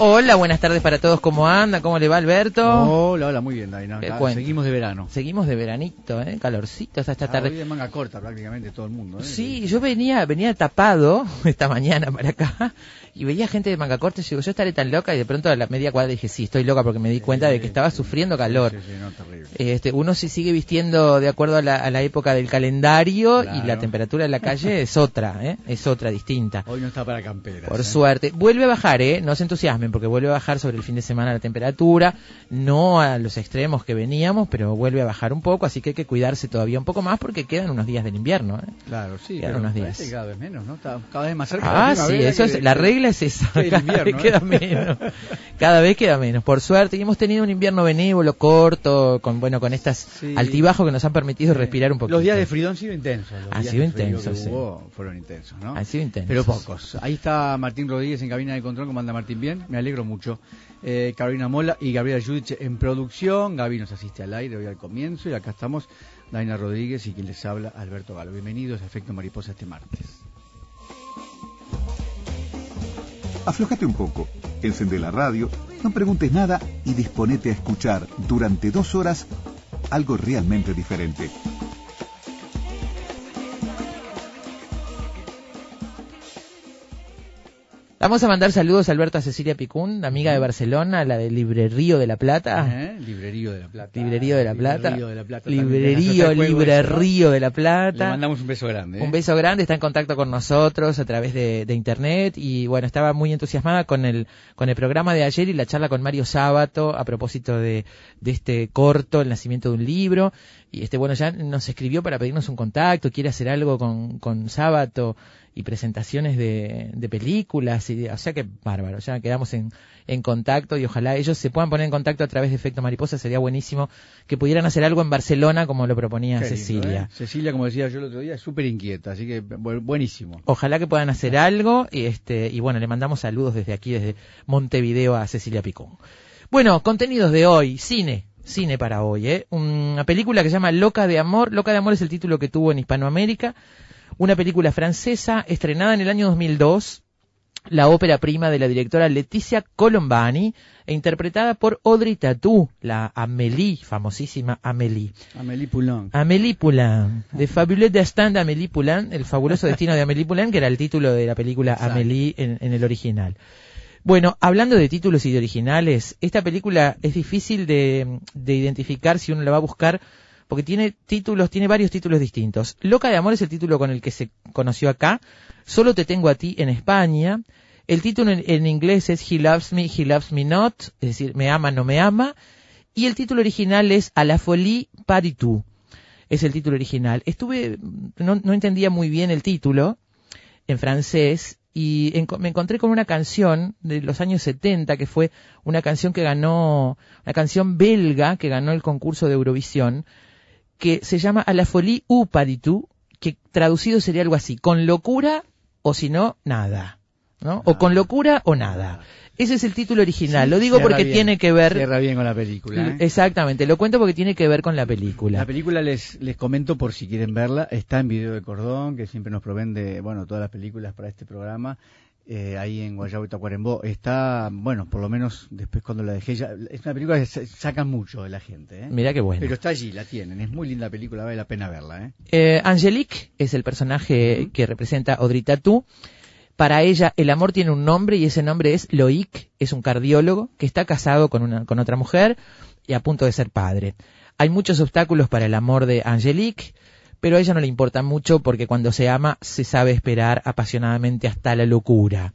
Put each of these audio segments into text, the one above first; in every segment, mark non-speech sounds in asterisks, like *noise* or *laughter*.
Hola, buenas tardes para todos. ¿Cómo anda? ¿Cómo le va Alberto? Hola, hola, muy bien, Daina. Seguimos de verano. Seguimos de veranito, ¿eh? Calorcito hasta esta Ah, tarde. hoy de manga corta prácticamente todo el mundo. ¿eh? Sí, yo venía, venía tapado *laughs* esta mañana para acá y veía gente de manga corta y digo, yo estaré tan loca y de pronto a la media cuadra dije, sí, estoy loca porque me di cuenta de que estaba sufriendo calor. Sí, sí, no, terrible. Este, uno se sigue vistiendo de acuerdo a la, a la época del calendario y la temperatura de la calle es otra, ¿eh? es otra, distinta. Hoy no está para camperas. Por ¿eh? suerte. Vuelve a bajar, ¿eh? No se entusiasmen porque vuelve a bajar sobre el fin de semana la temperatura. No a los extremos que veníamos, pero vuelve a bajar un poco. Así que hay que cuidarse todavía un poco más porque quedan unos días del invierno, ¿eh? Claro, sí. Quedan unos días. cada vez menos, ¿no? Cada vez más cerca. Ah, sí, eso es, la regla es esa. *laughs* Cada vez invierno, ¿eh? queda menos. Cada vez queda menos, por suerte. Y hemos tenido un invierno benévolo, corto, con bueno, con estas Sí. altibajos que nos han permitido respirar un poquito. Los días de frío han sido intensos. Los Han días sido intensos, que sí. hubo fueron intensos, ¿no? Han sido intensos. Pero pocos. Ahí está Martín Rodríguez en cabina de control. ¿Cómo anda Martín? Bien, me alegro mucho. Eh, Carolina Mola y Gabriela Judich en producción. Gaby nos asiste al aire hoy al comienzo. Y acá estamos, Daina Rodríguez y quien les habla, Alberto Galo. Bienvenidos a Efecto Mariposa este martes. Aflojate un poco, encende la radio, no preguntes nada y disponete a escuchar durante dos horas algo realmente diferente. Vamos a mandar saludos a Alberto a Cecilia Picún, amiga de Barcelona, la de Librerío de la Plata. ¿Eh? Librerío de la Plata. Librerío de la Plata. Librerío de la Plata. Librerío, Librerío de la ¿no? Le Plata. mandamos un beso grande. ¿eh? Un beso grande, está en contacto con nosotros a través de, de internet y bueno, estaba muy entusiasmada con el, con el programa de ayer y la charla con Mario Sábato a propósito de, de este corto, el nacimiento de un libro. Y este bueno, ya nos escribió para pedirnos un contacto, quiere hacer algo con, con Sábato y presentaciones de, de películas, y, o sea que bárbaro, ya quedamos en, en contacto y ojalá ellos se puedan poner en contacto a través de Efecto Mariposa, sería buenísimo que pudieran hacer algo en Barcelona como lo proponía lindo, Cecilia. ¿eh? Cecilia, como decía yo el otro día, es súper inquieta, así que bu- buenísimo. Ojalá que puedan hacer algo y este y bueno, le mandamos saludos desde aquí desde Montevideo a Cecilia Picón. Bueno, contenidos de hoy, cine, cine para hoy, ¿eh? Una película que se llama Loca de Amor, Loca de Amor es el título que tuvo en Hispanoamérica, una película francesa estrenada en el año 2002, la ópera prima de la directora Leticia Colombani e interpretada por Audrey Tautou, la Amélie, famosísima Amélie. Amélie Poulain. Amélie Poulain, de Fabuleux Destin de Amélie Poulain, el fabuloso destino de Amélie Poulain, que era el título de la película Exacto. Amélie en, en el original. Bueno, hablando de títulos y de originales, esta película es difícil de, de identificar si uno la va a buscar, porque tiene títulos, tiene varios títulos distintos. Loca de Amor es el título con el que se conoció acá, Solo te tengo a ti en España, el título en, inglés es He Loves Me, He Loves Me Not, es decir, me ama, no me ama, y el título original es A la folie du tout es el título original. Estuve, no, entendía muy bien el título en francés y me encontré con una canción de los años 70 que fue una canción que ganó, una canción belga que ganó el concurso de Eurovisión que se llama A la folie ou pas du tout, que traducido sería algo así, con locura o si no, nada. ¿no? O con locura o nada. Ese es el título original. Lo digo porque bien, tiene que ver... Cierra bien con la película. ¿eh? Exactamente, lo cuento porque tiene que ver con la película. La película les, les comento por si quieren verla, está en Video de Cordón, que siempre nos proveen de, bueno, todas las películas para este programa, eh, ahí en Guayabo y Tacuarembó. Está, bueno, por lo menos después cuando la dejé, ya, es una película que sa- sacan mucho de la gente, ¿eh? Mirá qué bueno. Pero está allí, la tienen, es muy linda película, vale la pena verla, ¿eh? Eh, Angelique es el personaje que representa Audrey Tautou. Para ella, el amor tiene un nombre y ese nombre es Loic, es un cardiólogo que está casado con, una, con otra mujer y a punto de ser padre. Hay muchos obstáculos para el amor de Angelique, pero a ella no le importa mucho porque cuando se ama se sabe esperar apasionadamente hasta la locura.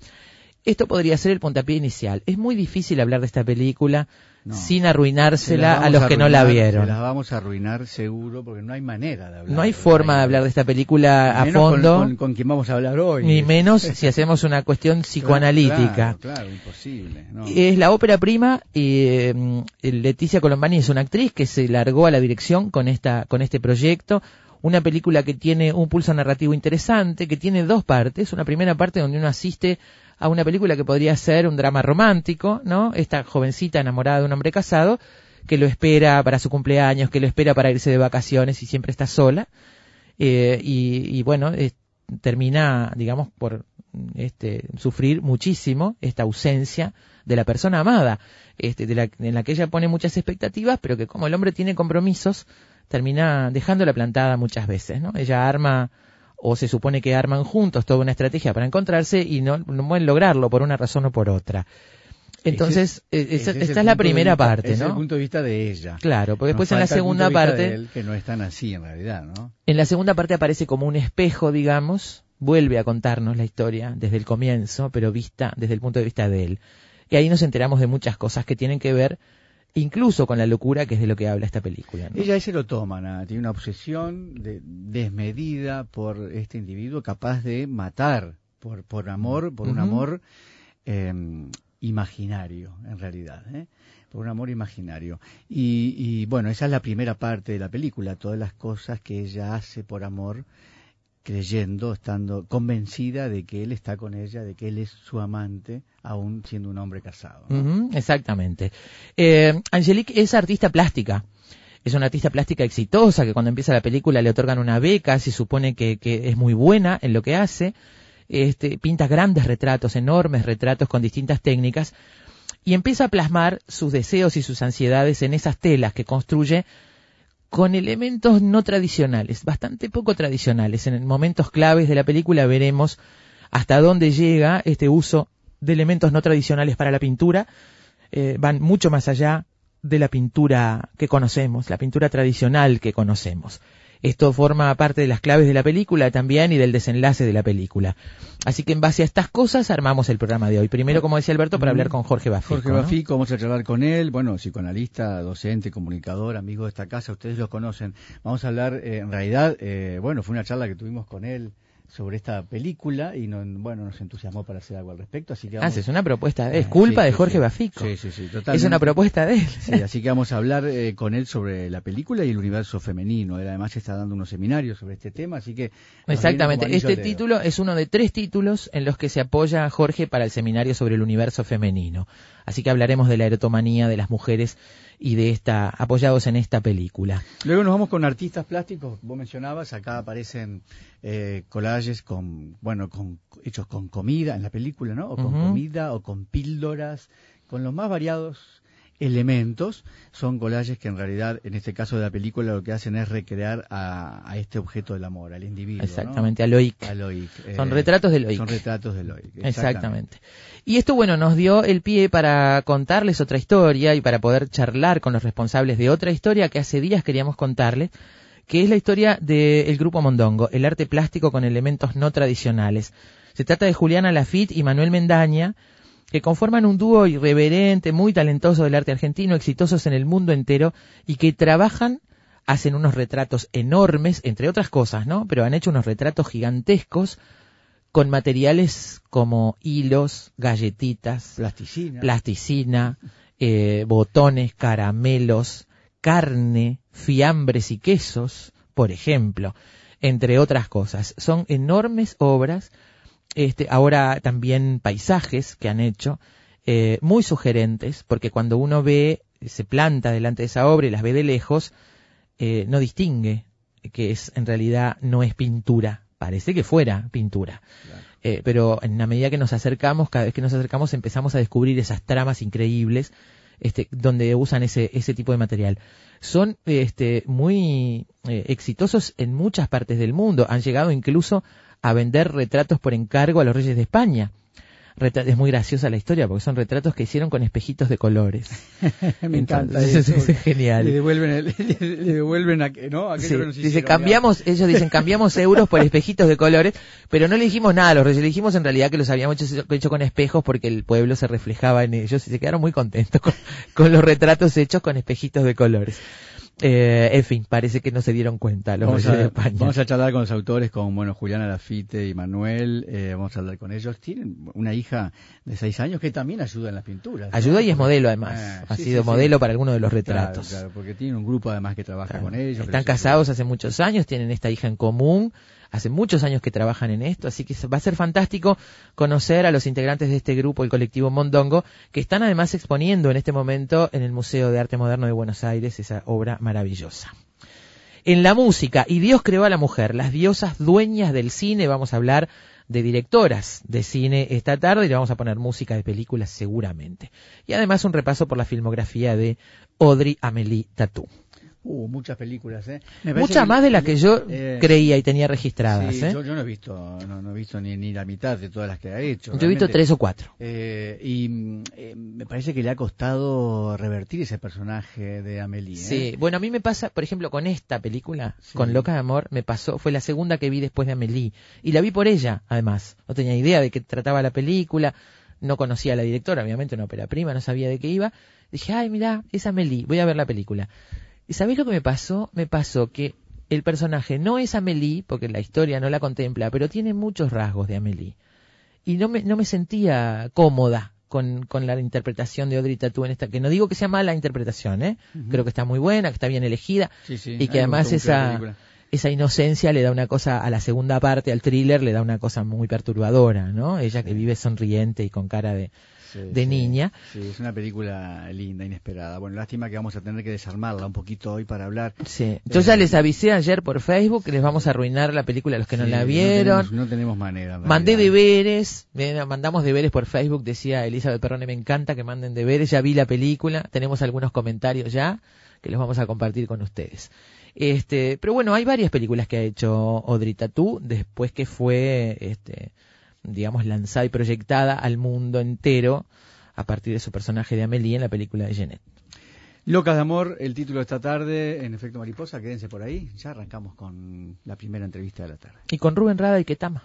esto podría ser el puntapié inicial. Es muy difícil hablar de esta película No. sin Se arruinársela a los que no la vieron. se las vamos a arruinar seguro porque no hay manera de hablar. No hay forma de la hablar de esta película a Menos con- fondo, Con, con quien vamos a hablar hoy. ni menos *laughs* si hacemos una cuestión psicoanalítica. Claro, claro, imposible. no. Es la ópera prima y eh, Leticia Colombani es una actriz que se largó a la dirección con esta con este proyecto. Una película que tiene un pulso narrativo interesante, que tiene dos partes. Una primera parte donde uno asiste a una película que podría ser un drama romántico, ¿no? Esta jovencita enamorada de un hombre casado que lo espera para su cumpleaños, que lo espera para irse de vacaciones y siempre está sola. Eh, y, y bueno, es- termina, digamos, por este, sufrir muchísimo esta ausencia de la persona amada, este, de la, en la que ella pone muchas expectativas, pero que como el hombre tiene compromisos, termina dejándola plantada muchas veces, ¿no? Ella arma, o se supone que arman juntos toda una estrategia para encontrarse y no, no pueden lograrlo por una razón o por otra. Entonces, eh, esa- Ese esta el es la primera vista- parte, ese Es el ¿no? punto de vista de ella. Claro, porque después en la falta el punto segunda de parte... de él, que no es tan así en realidad, ¿no? En la segunda parte aparece como un espejo, digamos, vuelve a contarnos la historia desde el comienzo, pero vista desde el punto de vista de él. Y ahí nos enteramos de muchas cosas que tienen que ver incluso con la locura que es de lo que habla esta película. ¿no? Ella es erotómana, tiene una obsesión de- desmedida por este individuo capaz de matar por, por amor, por un amor eh, imaginario, en realidad. ¿eh? Por un amor imaginario. Y, y, bueno, esa es la primera parte de la película, todas las cosas que ella hace por amor, creyendo, estando convencida de que él está con ella, de que él es su amante, aún siendo un hombre casado. exactamente. Eh, Angelique es artista plástica. Es una artista plástica exitosa que cuando empieza la película le otorgan una beca, se supone que, que es muy buena en lo que hace. Este, pinta grandes retratos, enormes retratos con distintas técnicas y empieza a plasmar sus deseos y sus ansiedades en esas telas que construye con elementos no tradicionales, bastante poco tradicionales. En momentos claves de la película veremos hasta dónde llega este uso de elementos no tradicionales para la pintura. Eh, van mucho más allá de la pintura que conocemos, la pintura tradicional que conocemos. Esto forma parte de las claves de la película también y del desenlace de la película. Así que en base a estas cosas armamos el programa de hoy. Primero, como decía Alberto, para hablar con Jorge Bafico. Jorge ¿no? Bafico, vamos a charlar con él, bueno, psicoanalista, docente, comunicador, amigo de esta casa, ustedes lo conocen. Vamos a hablar, eh, en realidad, eh, bueno, fue una charla que tuvimos con él sobre esta película y no, bueno, nos entusiasmó para hacer algo al respecto, así que Ah, vamos... es una propuesta, es Ah, culpa sí, de sí, Jorge sí. Bafico. Sí, sí, sí, Es una propuesta de él. Sí, así que vamos a hablar eh, con él sobre la película y el universo femenino. Él además está dando unos seminarios sobre este tema, así que... Exactamente. Este título es uno de tres títulos en los que se apoya Jorge para el seminario sobre el universo femenino. Así que hablaremos de la erotomanía de las mujeres y de esta, apoyados en esta película. Luego nos vamos con artistas plásticos, vos mencionabas, acá aparecen eh, collages con, bueno, con, hechos con comida en la película, ¿no? O con comida, o con píldoras, con los más variados elementos. Son collages que en realidad, en este caso de la película, lo que hacen es recrear a, a este objeto del amor, al individuo. ¿no? Exactamente, a Loic. A Loic, eh, Son retratos de Loic. Son retratos de Loic. Exactamente. Y esto, bueno, nos dio el pie para contarles otra historia y para poder charlar con los responsables de otra historia que hace días queríamos contarles, que es la historia del grupo Mondongo, el arte plástico con elementos no tradicionales. Se trata de Juliana Lafitte y Manuel Mendaña, que conforman un dúo irreverente, muy talentoso del arte argentino, exitosos en el mundo entero y que trabajan, hacen unos retratos enormes, entre otras cosas, ¿no? Pero han hecho unos retratos gigantescos con materiales como hilos, galletitas, Plasticina. plasticina, eh, botones, caramelos, carne, fiambres y quesos, por ejemplo, entre otras cosas. Son enormes obras, este, ahora también paisajes que han hecho, eh, muy sugerentes, porque cuando uno ve, se planta delante de esa obra y las ve de lejos, eh, no distingue que es en realidad no es pintura, parece que fuera pintura. Eh, pero en la medida que nos acercamos, cada vez que nos acercamos empezamos a descubrir esas tramas increíbles este, donde usan ese, ese tipo de material. Son este, muy eh, exitosos en muchas partes del mundo. Han llegado incluso a vender retratos por encargo a los reyes de España. es muy graciosa la historia porque son retratos que hicieron con espejitos de colores. *laughs* Me encanta. Eso. eso es *laughs* genial. Le devuelven, el- *laughs* le devuelven a, ¿no? Sí, que nos dice, hicieron, cambiamos, ellos dicen, cambiamos euros por espejitos de colores, pero no le dijimos nada a los reyes, le dijimos en realidad que los habíamos hecho, hecho con espejos porque el pueblo se reflejaba en ellos y se quedaron muy contentos con, con los retratos hechos con espejitos de colores. Eh, en fin, parece que no se dieron cuenta los Vamos de a, España. vamos a charlar con los autores, con bueno Juliana Lafite y Manuel. eh, vamos a hablar con ellos. Tienen una hija de seis años que también ayuda en las pinturas. ¿no? Ayuda y es modelo además. Ah, ha sí, sido sí, sí. modelo para algunos de los Claro, retratos. claro, porque tienen un grupo además que trabaja Claro. con ellos. Están casados hace muchos años, tienen esta hija en común, hace muchos años que trabajan en esto, así que va a ser fantástico conocer a los integrantes de este grupo, el colectivo Mondongo, que están además exponiendo en este momento en el Museo de Arte Moderno de Buenos Aires esa obra maravillosa. En la música, y Dios creó a la mujer, las diosas dueñas del cine, vamos a hablar de directoras de cine esta tarde y le vamos a poner música de películas seguramente. Y además un repaso por la filmografía de Audrey Amélie Tatou. Uh, muchas películas, ¿eh? Muchas más de las que yo eh, creía y tenía registradas. sí, ¿eh? yo, yo no he visto, no, no he visto ni, ni la mitad de todas las que ha hecho. Yo he visto tres o cuatro. Eh, y eh, me parece que le ha costado revertir ese personaje de Amelie. ¿eh? Sí, bueno, a mí me pasa, por ejemplo, con esta película, Sí. con Loca de Amor, me pasó, fue la segunda que vi después de Amélie. Y la vi por ella, además. No tenía idea de qué trataba la película, no conocía a la directora, obviamente una ópera prima, no sabía de qué iba. Dije, ay, mira, es Amélie, voy a ver la película. ¿Y sabéis lo que me pasó? Me pasó que el personaje no es Amélie, porque la historia no la contempla, pero tiene muchos rasgos de Amélie. Y no me, no me sentía cómoda con, con la interpretación de Audrey Tautou en esta, que no digo que sea mala interpretación, ¿eh? Creo que está muy buena, que está bien elegida, Sí, sí, a y que además esa, esa inocencia le da una cosa a la segunda parte, al thriller, le da una cosa muy perturbadora, ¿no? Ella que vive sonriente y con cara de, Sí, de sí. niña. Sí, es una película linda, inesperada. Bueno, lástima que vamos a tener que desarmarla un poquito hoy para hablar. Sí. Yo ya les avisé ayer por Facebook que les vamos a arruinar la película a los que no la vieron. tenemos, no tenemos manera. Mandé deberes, eh, mandamos deberes por Facebook, decía Elizabeth Perrone, me encanta que manden deberes, ya vi la película, tenemos algunos comentarios ya que los vamos a compartir con ustedes. Este, pero bueno, hay varias películas que ha hecho Audrey Tautou después que fue, este, digamos, lanzada y proyectada al mundo entero a partir de su personaje de Amélie en la película de Jeanette. Locas de Amor, el título de esta tarde, en efecto mariposa, quédense por ahí. Ya arrancamos con la primera entrevista de la tarde. Y con Rubén Rada y Ketama.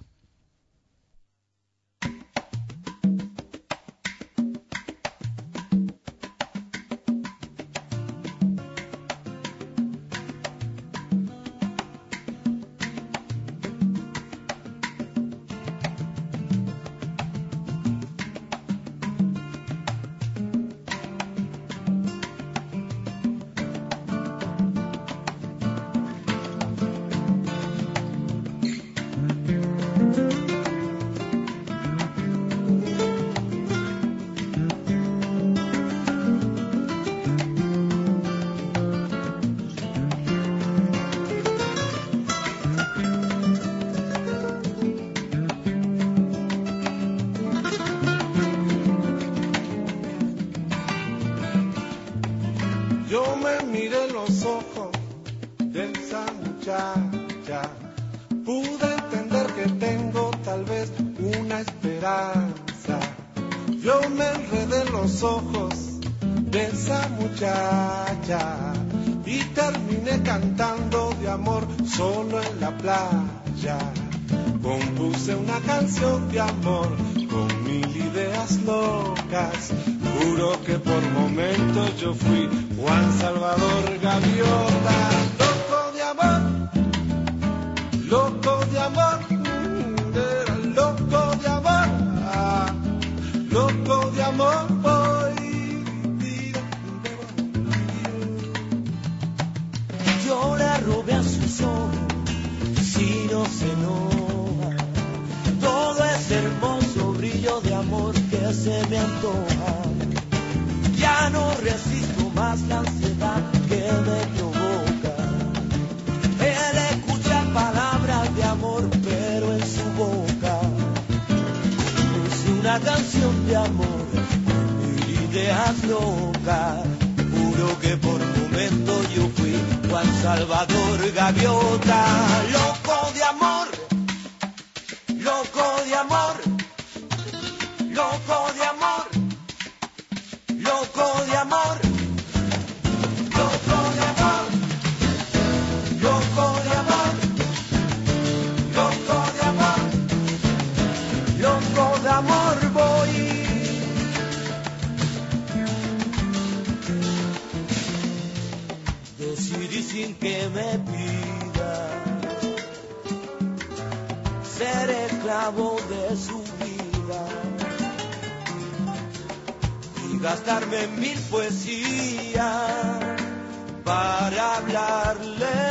Carlet.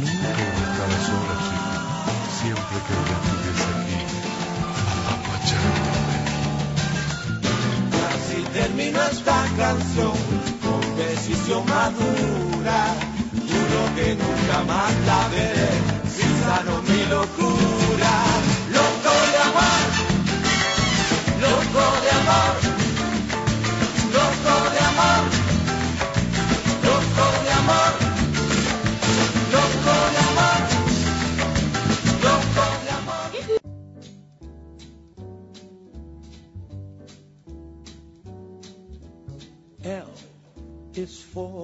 Nunca iba a estar a solas, chico, siempre que ella estuviese aquí, apapachándome. Así termino esta canción con decisión madura. Juro que nunca más la veré si sano mi locura.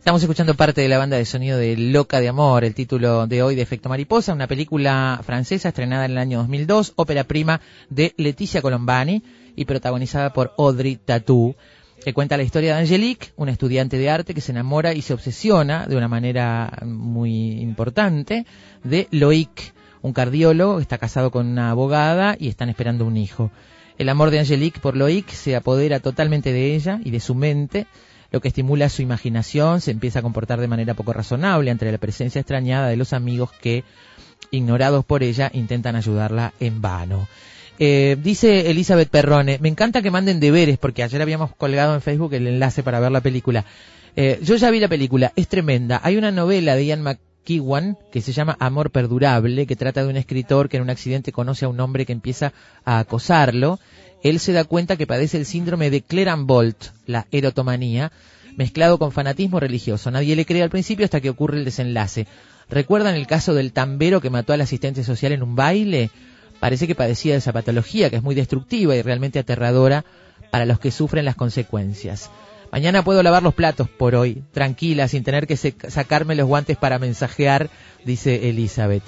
Estamos escuchando parte de la banda de sonido de Loca de Amor, el título de hoy de Efecto Mariposa, una película francesa estrenada en el año 2002, ópera prima de Leticia Colombani y protagonizada por Audrey Tautou, que cuenta la historia de Angelique, una estudiante de arte que se enamora y se obsesiona de una manera muy importante de Loïc, un cardiólogo que está casado con una abogada y están esperando un hijo. El amor de Angelique por Loïc se apodera totalmente de ella y de su mente, lo que estimula su imaginación, se empieza a comportar de manera poco razonable ante la presencia extrañada de los amigos que, ignorados por ella, intentan ayudarla en vano. Eh, dice Elizabeth Perrone, me encanta que manden deberes porque ayer habíamos colgado en Facebook el enlace para ver la película. Eh, yo ya vi la película, es tremenda. Hay una novela de Ian McEwan que se llama Amor Perdurable, que trata de un escritor que en un accidente conoce a un hombre que empieza a acosarlo él se da cuenta que padece el síndrome de Clerambolt, la erotomanía, mezclado con fanatismo religioso. Nadie le cree al principio hasta que ocurre el desenlace. ¿Recuerdan el caso del tambero que mató al asistente social en un baile? Parece que padecía de esa patología, que es muy destructiva y realmente aterradora para los que sufren las consecuencias. Mañana puedo lavar los platos por hoy, tranquila, sin tener que sacarme los guantes para mensajear, dice Elizabeth.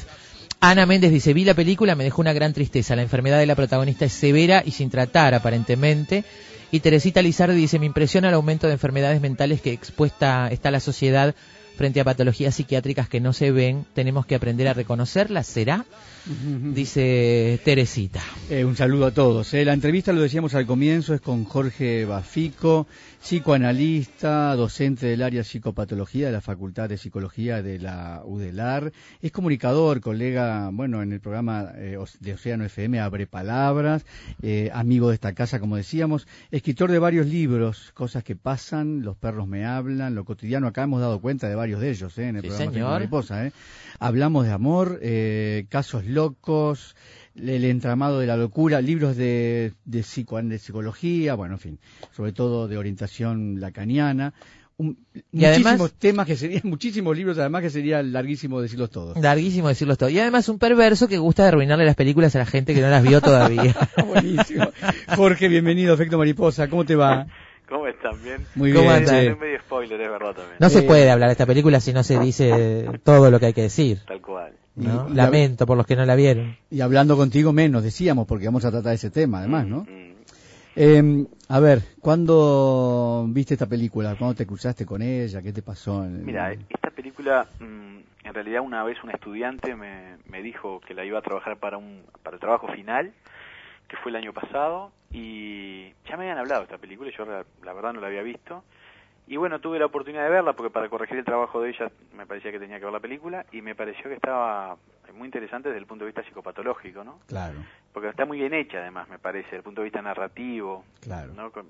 Ana Méndez dice, vi la película, me dejó una gran tristeza. La enfermedad de la protagonista es severa y sin tratar, aparentemente. Y Teresita Lizardi dice, me impresiona el aumento de enfermedades mentales que expuesta está la sociedad frente a patologías psiquiátricas que no se ven. Tenemos que aprender a reconocerlas, ¿será? Dice Teresita. Eh, un saludo a todos. eh. La entrevista, lo decíamos al comienzo, es con Jorge Bafico, psicoanalista, docente del área psicopatología de la Facultad de Psicología de la UDELAR. Es comunicador, colega, bueno, en el programa eh, de Océano FM Abre Palabras, amigo de esta casa, como decíamos, escritor de varios libros, Cosas que pasan, Los perros me hablan, Lo cotidiano. Acá hemos dado cuenta de varios de ellos eh, en el Sí, programa señor. Mariposa. eh. Hablamos de amor, eh, casos locos, el entramado de la locura, libros de, de, psico- de psicología, bueno, en fin, sobre todo de orientación lacaniana. Un- Y además- muchísimos temas que serían, *laughs* muchísimos libros además que sería larguísimo decirlos todos. Larguísimo decirlo todo. Y además un perverso que gusta de arruinarle las películas a la gente que no las vio todavía. *laughs* Buenísimo. Jorge, bienvenido a Efecto Mariposa, ¿cómo te va? *laughs* ¿Cómo están? Bien. Muy ¿Cómo bien, andan? che. Es medio spoiler, es verdad también. No se puede hablar de esta película si no se dice todo lo que hay que decir. Tal cual. ¿no? Y- Lamento por los que no la vieron. Y hablando contigo menos, decíamos, porque vamos a tratar ese tema, además, ¿no? Mm. Eh, a ver, ¿cuándo viste esta película? ¿Cuándo te cruzaste con ella? ¿Qué te pasó? En- Mira, esta película, mm, en realidad una vez un estudiante me, me dijo que la iba a trabajar para un para el trabajo final, que fue el año pasado, y ya me habían hablado de esta película yo la, la verdad no la había visto. Y bueno, tuve la oportunidad de verla porque para corregir el trabajo de ella me parecía que tenía que ver la película y me pareció que estaba muy interesante desde el punto de vista psicopatológico, ¿no? Claro, Porque está muy bien hecha además, me parece, desde el punto de vista narrativo, claro. ¿no? Con-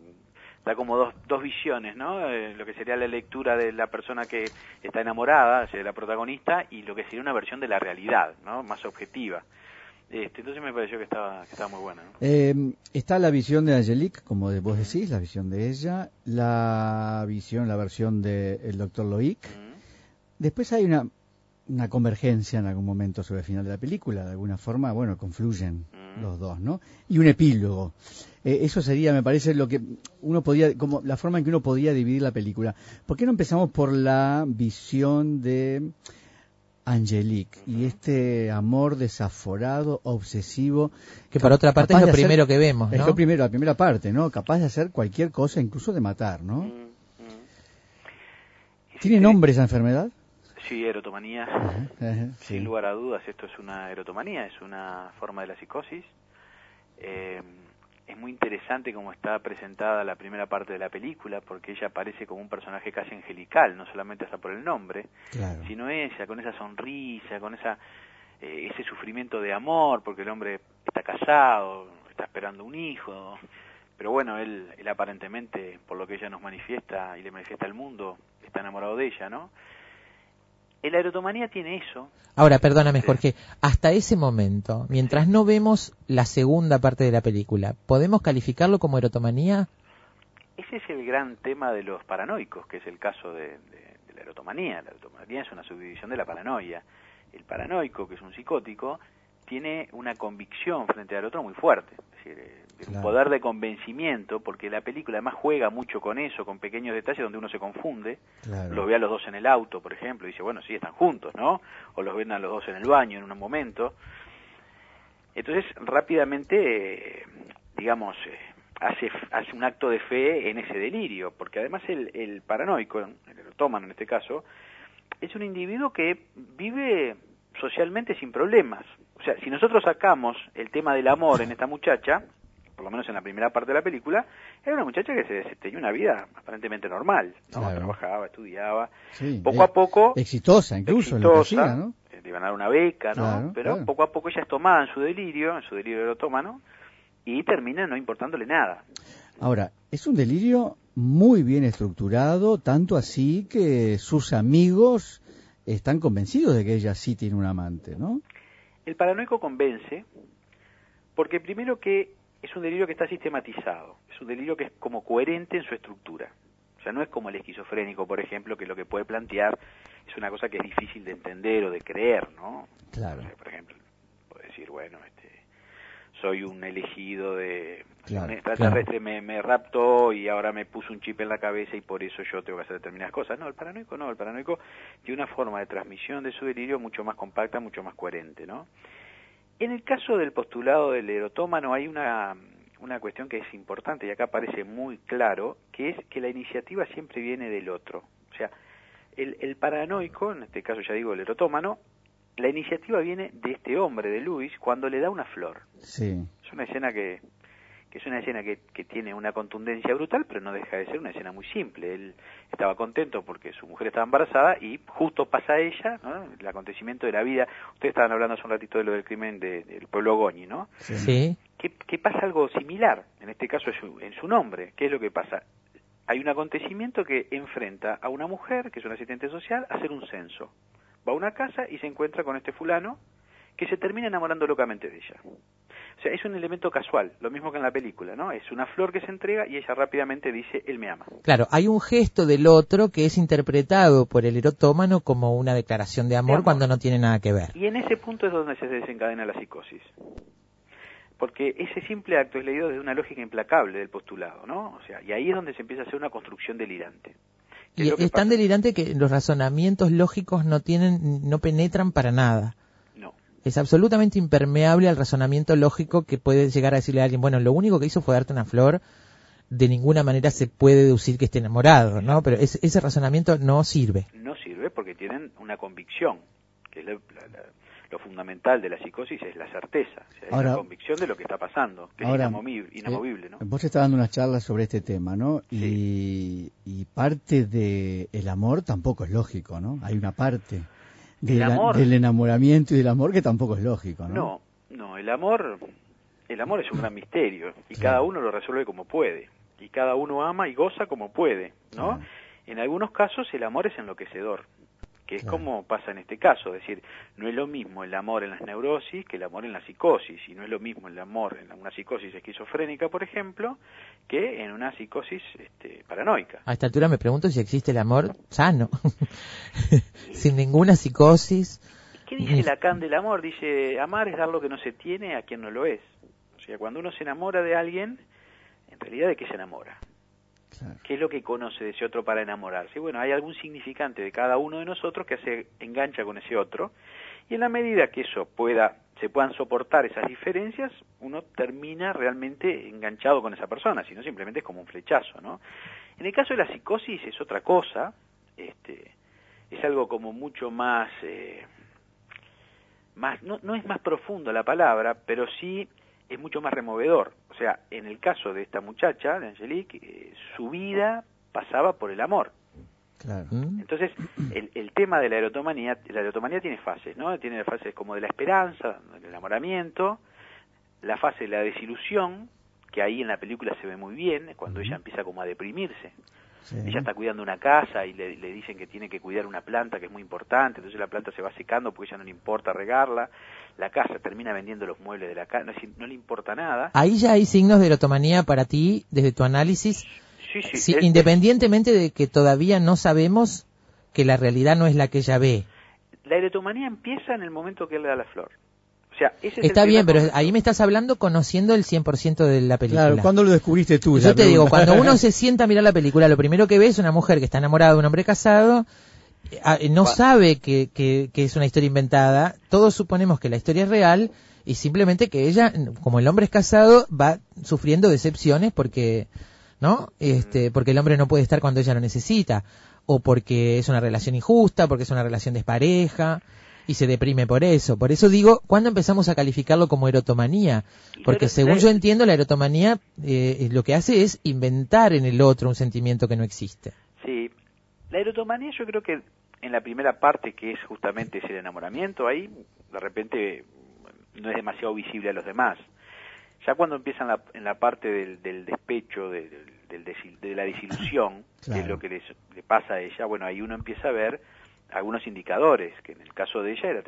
da como dos, dos visiones, ¿no? Eh, lo que sería la lectura de la persona que está enamorada, o sea, de la protagonista, y lo que sería una versión de la realidad, ¿no? Más objetiva. Este, entonces me pareció que estaba, que estaba muy buena, ¿no? Eh, está la visión de Angelique, como de- vos decís, la visión de ella, la visión, la versión del doctor Loic. Después hay una, una convergencia en algún momento sobre el final de la película, de alguna forma, bueno, confluyen los dos, ¿no? Y un epílogo. Eh, eso sería, me parece, lo que uno podía, como la forma en que uno podía dividir la película. ¿Por qué no empezamos por la visión de Angelique y este amor desaforado, obsesivo? Que por otra parte es lo hacer- primero que vemos, Es lo primero, la primera parte, ¿no? Capaz de hacer cualquier cosa, incluso de matar, ¿no? Mm, mm. Si ¿Tiene te- nombre esa enfermedad? Sí, erotomanía. Ajá, sí. Sin lugar a dudas, esto es una erotomanía, es una forma de la psicosis. Eh, es muy interesante cómo está presentada la primera parte de la película, porque ella aparece como un personaje casi angelical, no solamente hasta por el nombre, Claro. sino ella, con esa sonrisa, con esa eh, ese sufrimiento de amor, porque el hombre está casado, está esperando un hijo, pero bueno, él, él aparentemente, por lo que ella nos manifiesta y le manifiesta al mundo, está enamorado de ella, ¿no? La erotomanía tiene eso, Ahora, perdóname. Jorge, hasta ese momento, mientras no vemos la segunda parte de la película, ¿podemos calificarlo como erotomanía? Ese es el gran tema de los paranoicos, que es el caso de, de- de la erotomanía. La erotomanía es una subdivisión de la paranoia. El paranoico, que es un psicótico, tiene una convicción frente al otro muy fuerte. Es decir, eh, un Claro. poder de convencimiento, porque la película además juega mucho con eso, con pequeños detalles donde uno se confunde. Claro. Los ve a los dos en el auto, por ejemplo, y dice, bueno, sí, están juntos, ¿no? O los ven a los dos en el baño en un momento. Entonces, rápidamente, eh, digamos, eh, hace, hace un acto de fe en ese delirio, porque además el, el paranoico, el erotómano en este caso, es un individuo que vive socialmente sin problemas. O sea, si nosotros sacamos el tema del amor en esta muchacha, por lo menos en la primera parte de la película, era una muchacha que se, se tenía una vida aparentemente normal, ¿no? Claro. Trabajaba, estudiaba, Sí, poco eh, a poco Exitosa, incluso, lo que exitosa, hacía, ¿no? eh, le iban a dar una beca, ¿no? Claro, Pero claro. poco a poco ella es tomada en su delirio, en su delirio erotómano, y termina no importándole nada. Ahora, es un delirio muy bien estructurado, tanto así que sus amigos están convencidos de que ella sí tiene un amante, ¿no? El paranoico convence porque primero que es un delirio que está sistematizado, es un delirio que es como coherente en su estructura. O sea, no es como el esquizofrénico, por ejemplo, que lo que puede plantear es una cosa que es difícil de entender o de creer, ¿no? Claro. O sea, por ejemplo, puede decir, bueno, este, soy un elegido de Claro, un extraterrestre me, me raptó y ahora me puso un chip en la cabeza y por eso yo tengo que hacer determinadas cosas. No, el paranoico no, el paranoico tiene una forma de transmisión de su delirio mucho más compacta, mucho más coherente, ¿no? En el caso del postulado del erotómano hay una, una cuestión que es importante y acá aparece muy claro, que es que la iniciativa siempre viene del otro. O sea, el, el paranoico, en este caso ya digo el erotómano, la iniciativa viene de este hombre, de Luis, cuando le da una flor. Sí, Es una escena que, que es una escena que, que tiene una contundencia brutal, pero no deja de ser una escena muy simple. Él estaba contento porque su mujer estaba embarazada y justo pasa ella, ¿no? el acontecimiento de la vida. Ustedes estaban hablando hace un ratito de lo del crimen de- del pueblo Goñi, ¿no? sí. Sí. que, que pasa algo similar, en este caso en su nombre. ¿Qué es lo que pasa? Hay un acontecimiento que enfrenta a una mujer, que es una asistente social, a hacer un censo. Va a una casa y se encuentra con este fulano que se termina enamorando locamente de ella. O sea, es un elemento casual, lo mismo que en la película, ¿no? Es una flor que se entrega y ella rápidamente dice, él me ama. Claro, hay un gesto del otro que es interpretado por el erotómano como una declaración de amor, amor. cuando no tiene nada que ver. Y en ese punto es donde se desencadena la psicosis. porque ese simple acto es leído desde una lógica implacable del postulado, ¿no? O sea, y ahí es donde se empieza a hacer una construcción delirante. Y es, tan delirante que los razonamientos lógicos no tienen, no penetran para nada. Es absolutamente impermeable al razonamiento lógico que puede llegar a decirle a alguien, bueno, lo único que hizo fue darte una flor, de ninguna manera se puede deducir que esté enamorado, ¿no? Pero ese razonamiento no sirve. No sirve porque tienen una convicción, que es lo fundamental de la psicosis es la certeza, es la convicción de lo que está pasando, que es inamovible, ¿no? Eh, vos estás dando unas charlas sobre este tema, ¿no? Y, parte del el amor tampoco es lógico, ¿no? Hay una parte del enamoramiento y del amor que tampoco es lógico, ¿no? No, no, el amor, el amor es un gran misterio y cada uno lo resuelve como puede y cada uno ama y goza como puede, ¿no? En algunos casos el amor es enloquecedor que es como pasa en este caso, es decir, no es lo mismo el amor en las neurosis que el amor en la psicosis, y no es lo mismo el amor en una psicosis esquizofrénica, por ejemplo, que en una psicosis este, paranoica. A esta altura me pregunto si existe el amor sano, *laughs* sin ninguna psicosis. ¿Qué dice Lacan del amor? Dice, amar es dar lo que no se tiene a quien no lo es. O sea, cuando uno se enamora de alguien, en realidad de qué se enamora ¿Qué es lo que conoce de ese otro para enamorarse? Bueno, hay algún significante de cada uno de nosotros que se engancha con ese otro y en la medida que eso pueda se puedan soportar esas diferencias, uno termina realmente enganchado con esa persona, si no simplemente es como un flechazo, ¿no? En el caso de la psicosis es otra cosa, este, es algo como mucho más, eh, más no, no es más profundo la palabra, pero sí es mucho más removedor. O sea, en el caso de esta muchacha, de Angelique, eh, su vida pasaba por el amor. Claro. ¿Mm? Entonces, el, el, tema de la erotomanía, la erotomanía tiene fases, ¿no? Tiene fases como de la esperanza, del enamoramiento, la fase de la desilusión, que ahí en la película se ve muy bien, cuando ella empieza como a deprimirse. Ella está cuidando una casa y le, le, dicen que tiene que cuidar una planta que es muy importante, entonces la planta se va secando porque ella no le importa regarla, la casa termina vendiendo los muebles de la casa, no, le importa nada. Ahí ya hay signos de erotomanía para ti, desde tu análisis, sí, sí, independientemente de que todavía no sabemos que la realidad no es la que ella ve. La erotomanía empieza en el momento que él le da la flor. O sea, ese Está bien, pero ahí me estás hablando conociendo el 100% de la película. Claro, ¿cuándo lo descubriste tú? Yo te digo, cuando uno *laughs* se sienta a mirar la película, lo primero que ve es una mujer que está enamorada de un hombre casado, eh, no sabe que, que, es una historia inventada, todos suponemos que la historia es real y simplemente que ella, como el hombre es casado, va sufriendo decepciones porque, ¿no? Este, porque el hombre no puede estar cuando ella lo necesita, o porque es una relación injusta, porque es una relación despareja y se deprime por eso. Por eso digo, ¿cuándo empezamos a calificarlo como erotomanía? Porque según yo entiendo, la erotomanía eh, lo que hace es inventar en el otro un sentimiento que no existe. Sí, la erotomanía yo creo que en la primera parte, que es justamente ese enamoramiento, ahí de repente no es demasiado visible a los demás. Ya cuando empieza en la, en la parte del, del despecho, de, del, de la desilusión, que es lo que le pasa a ella, bueno, ahí uno empieza a ver algunos indicadores, que en el caso de ella era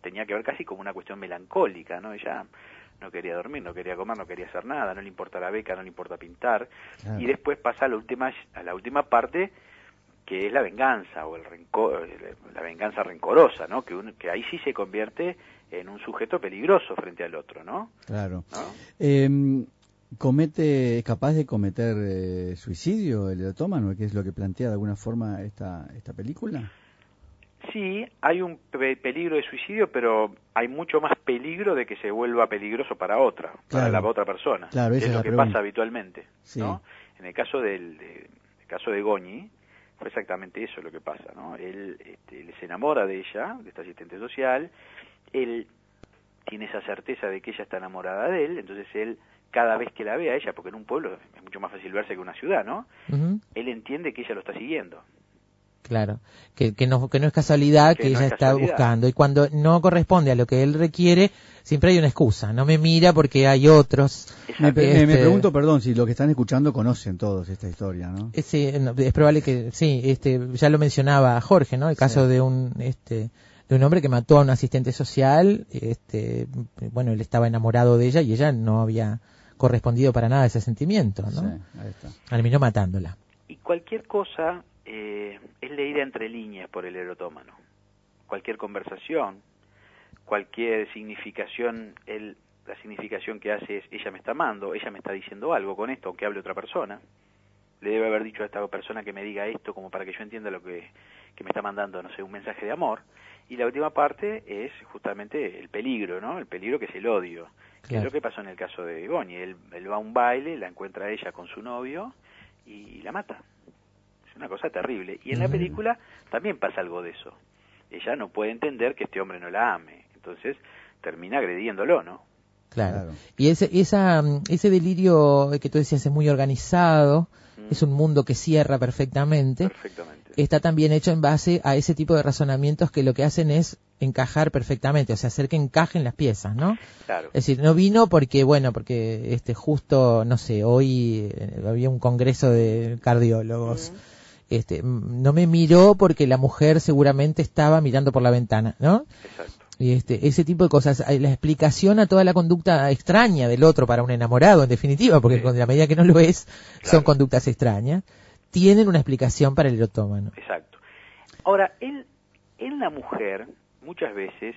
tenía que ver casi como una cuestión melancólica, ¿no? Ella no quería dormir, no quería comer, no quería hacer nada, no le importa la beca, no le importa pintar, y después pasa a la última, a la última parte, que es la venganza, o el rencor, la venganza rencorosa, ¿no? Que, que ahí sí se convierte en un sujeto peligroso frente al otro, ¿no? Claro. Em, comete, es capaz de cometer eh, suicidio el erotómano, que es lo que plantea de alguna forma esta, esta película. Sí, hay un peligro de suicidio, pero hay mucho más peligro de que se vuelva peligroso para otra, para la otra persona. Claro, es, lo que pasa habitualmente, ¿no? En el caso del caso de Goñi, fue exactamente eso lo que pasa, ¿no? Él, este, se enamora de ella, de esta asistente social, él tiene esa certeza de que ella está enamorada de él, entonces él cada vez que la ve a ella, porque en un pueblo es mucho más fácil verse que una ciudad, ¿no? Él entiende que ella lo está siguiendo. Claro, que, que, no, que no es casualidad que, ella está buscando. Y cuando no corresponde a lo que él requiere, siempre hay una excusa. No me mira porque hay otros. Me, me, pregunto, perdón, si lo que están escuchando conocen todos esta historia, ¿no? Eh, sí, es probable que sí. Este, ya lo mencionaba Jorge, ¿no? El caso de un este de un hombre que mató a un asistente social. Este, bueno, él estaba enamorado de ella y ella no había correspondido para nada a ese sentimiento, ¿no? Sí, ahí está. Terminó matándola. Y cualquier cosa eh, es leída entre líneas por el erotómano. Cualquier conversación, cualquier significación, él la significación que hace es ella me está amando, ella me está diciendo algo con esto, aunque hable otra persona. Le debe haber dicho a esta persona que me diga esto como para que yo entienda lo que, que me está mandando, no sé, un mensaje de amor. Y la última parte es justamente el peligro, ¿no? El peligro que es el odio. Que es lo que pasó en el caso de Goñi. Él, él va a un baile, la encuentra ella con su novio y la mata. Es una cosa terrible. Y en la película también pasa algo de eso. Ella no puede entender que este hombre no la ame. Entonces termina agrediéndolo, ¿no? Claro. Claro. Y ese, esa, mm, ese delirio que tú decías es muy organizado, Mm. es un mundo que cierra perfectamente. Perfectamente. Está también hecho en base a ese tipo de razonamientos que lo que hacen es encajar perfectamente, o sea, hacer que encajen las piezas, ¿no? Claro. Es decir, no vino porque, bueno, porque este justo, no sé, hoy eh, había un congreso de cardiólogos. Este, no me miró porque la mujer seguramente estaba mirando por la ventana, ¿no? Exacto. Y este, ese tipo de cosas, la explicación a toda la conducta extraña del otro para un enamorado, en definitiva, porque Sí. con la medida que no lo es, son conductas extrañas, tienen una explicación para el erotómano. Exacto. Ahora, él, en la mujer, muchas veces,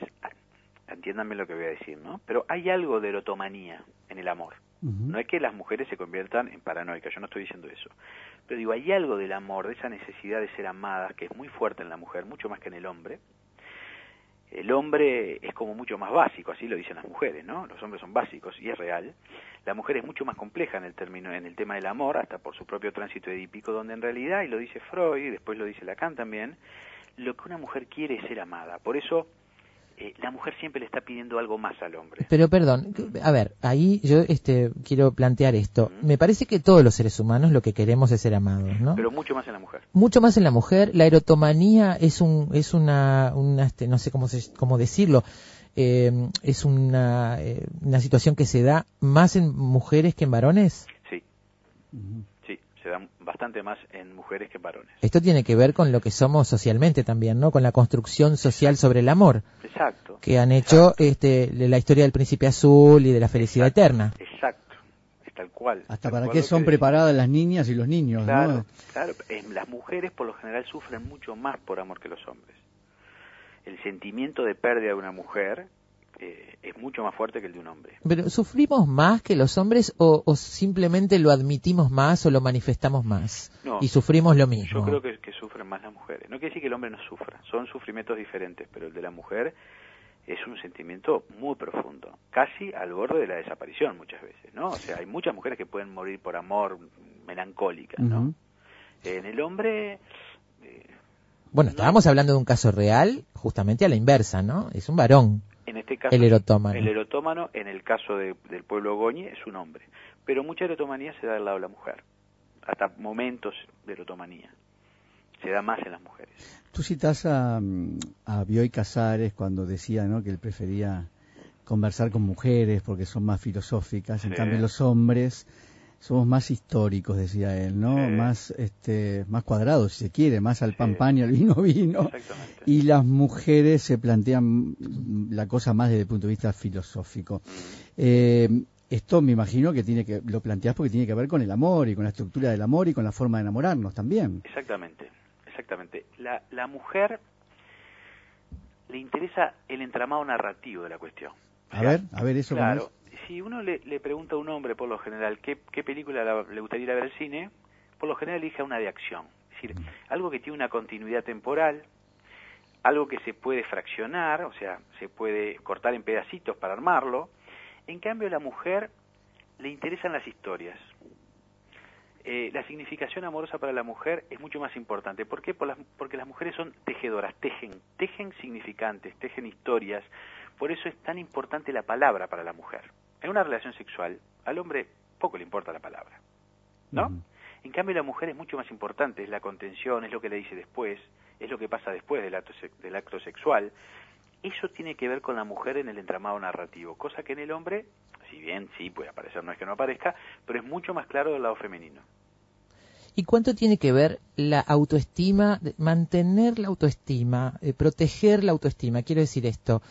entiéndanme lo que voy a decir, ¿no? Pero hay algo de erotomanía en el amor. No es que las mujeres se conviertan en paranoicas, yo no estoy diciendo eso. Pero digo, hay algo del amor, de esa necesidad de ser amadas, que es muy fuerte en la mujer, mucho más que en el hombre. El hombre es como mucho más básico, así lo dicen las mujeres, ¿no? Los hombres son básicos y es real. La mujer es mucho más compleja en el término, en el tema del amor, hasta por su propio tránsito edípico, donde en realidad, y lo dice Freud, y después lo dice Lacan también, lo que una mujer quiere es ser amada. Por eso, eh, la mujer siempre le está pidiendo algo más al hombre. Pero perdón, a ver, ahí yo este, quiero plantear esto. Me parece que todos los seres humanos lo que queremos es ser amados, ¿no? Pero mucho más en la mujer. mucho más en la mujer. La erotomanía es un es una, una este, no sé cómo se, cómo decirlo. eh, es una, eh, una situación que se da más en mujeres que en varones. Sí, sí, se da bastante más en mujeres que en varones. Esto tiene que ver con lo que somos socialmente también, ¿no? Con la construcción social sobre el amor Exacto. que han hecho este, la historia del príncipe azul y de la felicidad eterna. Exacto, es tal cual. Hasta tal para cual qué son que preparadas las niñas y los niños, Claro, ¿no? claro. Eh, las mujeres por lo general sufren mucho más por amor que los hombres. El sentimiento de pérdida de una mujer eh, es mucho más fuerte que el de un hombre. Pero ¿sufrimos más que los hombres o, o simplemente lo admitimos más o lo manifestamos más? No, y sufrimos lo mismo. Yo creo que, que sufren más las mujeres. No quiere decir que el hombre no sufra, son sufrimientos diferentes, pero el de la mujer es un sentimiento muy profundo, casi al borde de la desaparición muchas veces, ¿no? O sea, hay muchas mujeres que pueden morir por amor melancólicas, ¿no? En el hombre, eh, Bueno, estábamos hablando de un caso real, justamente a la inversa, ¿no? Es un varón. En este caso, El erotómano. el erotómano, en el caso de- del pueblo Goñi, es un hombre. Pero mucha erotomanía se da del lado de la mujer. Hasta momentos de erotomanía. Se da más en las mujeres. Tú citas a, a Bioy Casares cuando decía ¿no? que él prefería conversar con mujeres porque son más filosóficas, en Sí. cambio los hombres somos más históricos, decía él, ¿no? Sí. Más este más cuadrados, si se quiere, más al Sí. pan pan y al vino *laughs* vino. Exactamente. Y las mujeres se plantean la cosa más desde el punto de vista filosófico. Mm. Eh, esto me imagino que tiene que lo planteas porque tiene que ver con el amor y con la estructura del amor y con la forma de enamorarnos también. Exactamente, exactamente. La, la mujer le interesa el entramado narrativo de la cuestión. O A sea, ver, a ver eso cómo Claro, si uno le, le pregunta a un hombre por lo general qué, qué película la- le gustaría ir a ver al cine, por lo general elige una de acción. Es decir, algo que tiene una continuidad temporal, algo que se puede fraccionar, o sea, se puede cortar en pedacitos para armarlo. En cambio, a la mujer le interesan las historias. Eh, la significación amorosa para la mujer es mucho más importante. ¿Por qué? Por las- porque las mujeres son tejedoras, tejen, tejen significantes, tejen historias. Por eso es tan importante la palabra para la mujer. En una relación sexual, al hombre poco le importa la palabra, ¿no? En cambio, la mujer es mucho más importante, es la contención, es lo que le dice después, es lo que pasa después del acto, del acto sexual. Eso tiene que ver con la mujer en el entramado narrativo, cosa que en el hombre, si bien sí puede aparecer, no es que no aparezca, pero es mucho más claro del lado femenino. ¿Y cuánto tiene que ver la autoestima, mantener la autoestima, eh, proteger la autoestima? Quiero decir esto.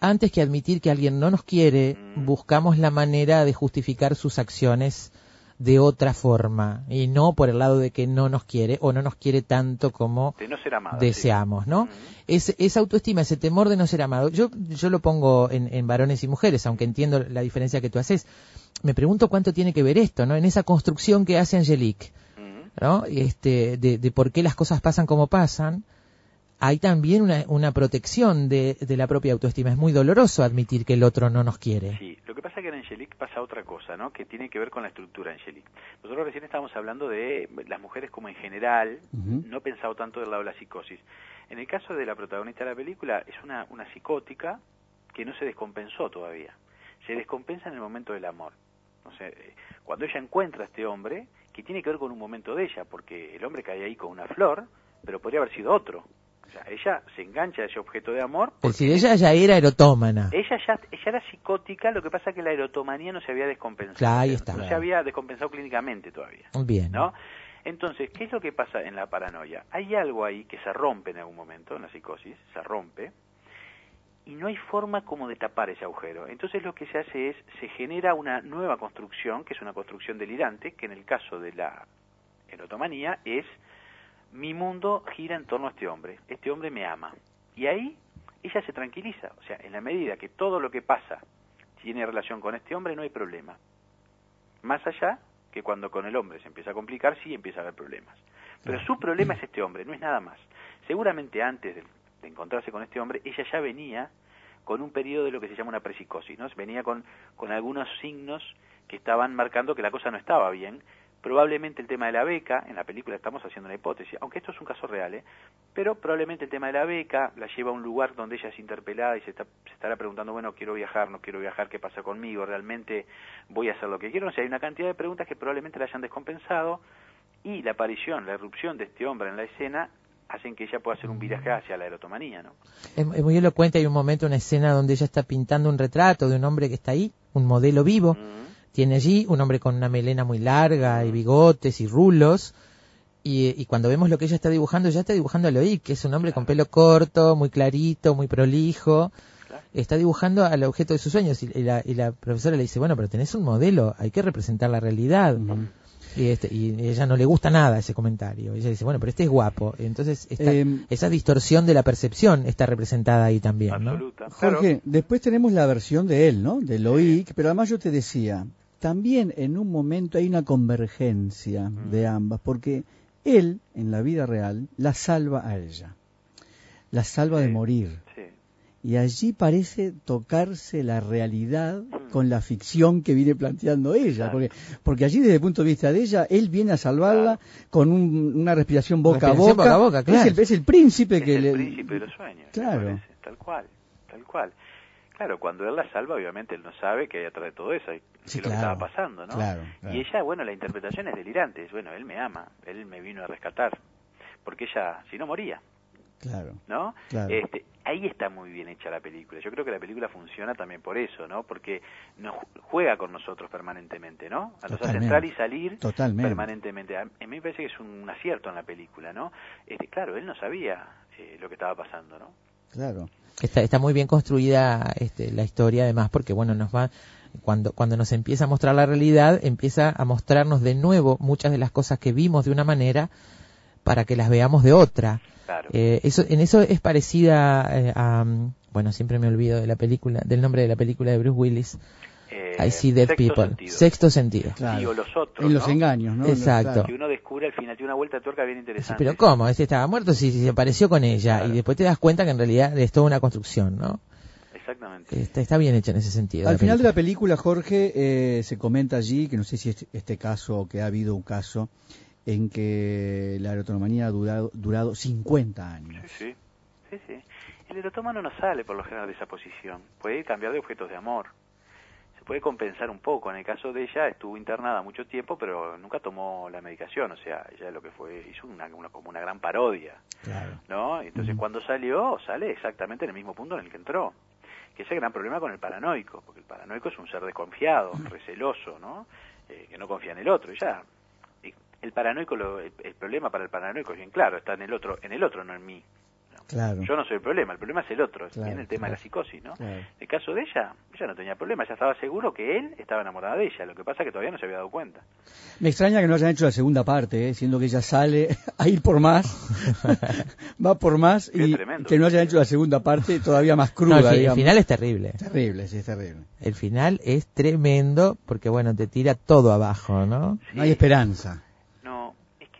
Antes que admitir que alguien no nos quiere, Mm. buscamos la manera de justificar sus acciones de otra forma y no por el lado de que no nos quiere o no nos quiere tanto como De no ser amada. deseamos, ¿no? Ujú. Es, esa autoestima, ese temor de no ser amado. Yo, yo lo pongo en, en varones y mujeres, aunque entiendo la diferencia que tú haces. Me pregunto cuánto tiene que ver esto, ¿no? En esa construcción que hace Angelique, Ujú. ¿no? Este, de, de por qué las cosas pasan como pasan. Hay también una, una protección de, de la propia autoestima. Es muy doloroso admitir que el otro no nos quiere. Sí, lo que pasa es que en Angelique pasa otra cosa, ¿no? Que tiene que ver con la estructura Angelique. Nosotros recién estábamos hablando de las mujeres como en general, no pensado tanto del lado de la psicosis. En el caso de la protagonista de la película, es una, una psicótica que no se descompensó todavía. Se descompensa en el momento del amor. O sea, eh, cuando ella encuentra a este hombre, que tiene que ver con un momento de ella, porque el hombre cae ahí con una flor, pero podría haber sido otro. O sea, ella se engancha a ese objeto de amor. Es decir, ella ya era erotómana. Ella ya ella era psicótica, lo que pasa es que la erotomanía no se había descompensado. Claro, ahí está. No se había descompensado clínicamente todavía. Bien. ¿No? Entonces, ¿qué es lo que pasa en la paranoia? Hay algo ahí que se rompe en algún momento, en la psicosis, se rompe, y no hay forma como de tapar ese agujero. Entonces lo que se hace es, se genera una nueva construcción, que es una construcción delirante, que en el caso de la erotomanía es, mi mundo gira en torno a este hombre, este hombre me ama. Y ahí ella se tranquiliza, o sea, en la medida que todo lo que pasa tiene relación con este hombre, no hay problema. Más allá que cuando con el hombre se empieza a complicar, sí empieza a haber problemas. Pero su problema es este hombre, no es nada más. Seguramente antes de, de encontrarse con este hombre, ella ya venía con un periodo de lo que se llama una presicosis, ¿no? Venía con, con algunos signos que estaban marcando que la cosa no estaba bien. Probablemente el tema de la beca, en la película estamos haciendo una hipótesis, aunque esto es un caso real, ¿eh? pero probablemente el tema de la beca la lleva a un lugar donde ella es interpelada y se, está, se estará preguntando, bueno, quiero viajar, no quiero viajar, ¿qué pasa conmigo? ¿Realmente voy a hacer lo que quiero? O sea, hay una cantidad de preguntas que probablemente la hayan descompensado y la aparición, la irrupción de este hombre en la escena hacen que ella pueda hacer un viraje hacia la erotomanía, ¿no? Es, es muy elocuente, hay un momento, una escena donde ella está pintando un retrato de un hombre que está ahí, un modelo vivo. Mm. Tiene allí un hombre con una melena muy larga y bigotes y rulos. Y, y cuando vemos lo que ella está dibujando, ya está dibujando a Loic, que es un hombre con pelo corto, muy clarito, muy prolijo. Está dibujando al objeto de sus sueños. Y, y la, y la profesora le dice, bueno, pero tenés un modelo, hay que representar la realidad. Y, este, y ella no le gusta nada ese comentario. Ella dice, bueno, pero este es guapo. Entonces, esta- Em, esa distorsión de la percepción está representada ahí también, ¿no? Absoluta. Claro. Jorge, después tenemos la versión de él, ¿no? De Loic, pero además yo te decía, también en un momento hay una convergencia de ambas, porque él, en la vida real, la salva a ella, la salva de morir. Sí. Y allí parece tocarse la realidad con la ficción que viene planteando ella, Claro. porque, porque allí desde el punto de vista de ella, él viene a salvarla con un- una respiración boca Respiración a boca. boca a boca, claro. es, el, es el príncipe Es que el le... príncipe de los sueños. Claro. parece, Tal cual, tal cual. Claro, cuando él la salva, obviamente él no sabe que hay atrás de todo eso, Sí, que lo que estaba pasando, ¿no? Claro, claro. Y ella, bueno, la interpretación es delirante, es, bueno, él me ama, él me vino a rescatar, porque ella, si no, moría, Claro, ¿no? Este, ahí está muy bien hecha la película. Yo creo que la película funciona también por eso, ¿no? Porque nos ju- juega con nosotros permanentemente, ¿no? Nos hace Totalmente. entrar y salir Totalmente. permanentemente. A a mí me parece que es un acierto en la película, ¿no? Este, claro, él no sabía eh, lo que estaba pasando, ¿no? Claro. Está, está muy bien construida este, la historia además porque bueno nos va cuando cuando nos empieza a mostrar la realidad empieza a mostrarnos de nuevo muchas de las cosas que vimos de una manera para que las veamos de otra Claro. Eh, eso en eso es parecida eh, a mm, bueno siempre me olvido de la película del nombre de la película de Bruce Willis Eh, I See Dead sexto People sentido. sexto sentido Claro. Sí, o los otros, En los ¿no? engaños, ¿no? Exacto. Que uno descubre al final, tiene una vuelta de tuerca bien Sí, interesante. pero cómo este estaba muerto si, si se apareció con ella Claro. y después te das cuenta que en realidad es toda una construcción no Exactamente. está, está bien hecha en ese sentido Al final de la película, Jorge, eh, se comenta allí, que no sé si es este caso o que ha habido un caso, en que la erotonomanía ha durado, durado 50 años. Sí, sí. Sí, sí. El erotómano no sale por lo general de esa posición. Puede cambiar de objetos de amor. Puede compensar un poco. En el caso de ella, estuvo internada mucho tiempo, pero nunca tomó la medicación. O sea, ella lo que fue, hizo una, una- como una gran parodia. Claro. ¿no? Entonces, cuando salió, sale exactamente en el mismo punto en el que entró. Que es el gran problema con el paranoico, porque el paranoico es un ser desconfiado, receloso, ¿no? Eh, que no confía en el otro. Y ya, eh, el paranoico, lo- el, el problema para el paranoico es bien claro, está en el otro, en el otro, no en mí. ¿No? Claro. Yo no soy el problema, el problema es el otro, Claro, el tema de la psicosis, ¿no? Claro. En el caso de ella, ella no tenía problema, ella estaba seguro que él estaba enamorada de ella, lo que pasa es que todavía no se había dado cuenta. Me extraña que no hayan hecho la segunda parte, ¿eh? siendo que ella sale *laughs* a ir por más, *laughs* va por más Qué y tremendo. que no hayan hecho la segunda parte todavía más No, cruda. el, fi- el final es terrible. Terrible, sí, es terrible. El final es tremendo porque, bueno, te tira todo abajo, ¿no? No hay esperanza.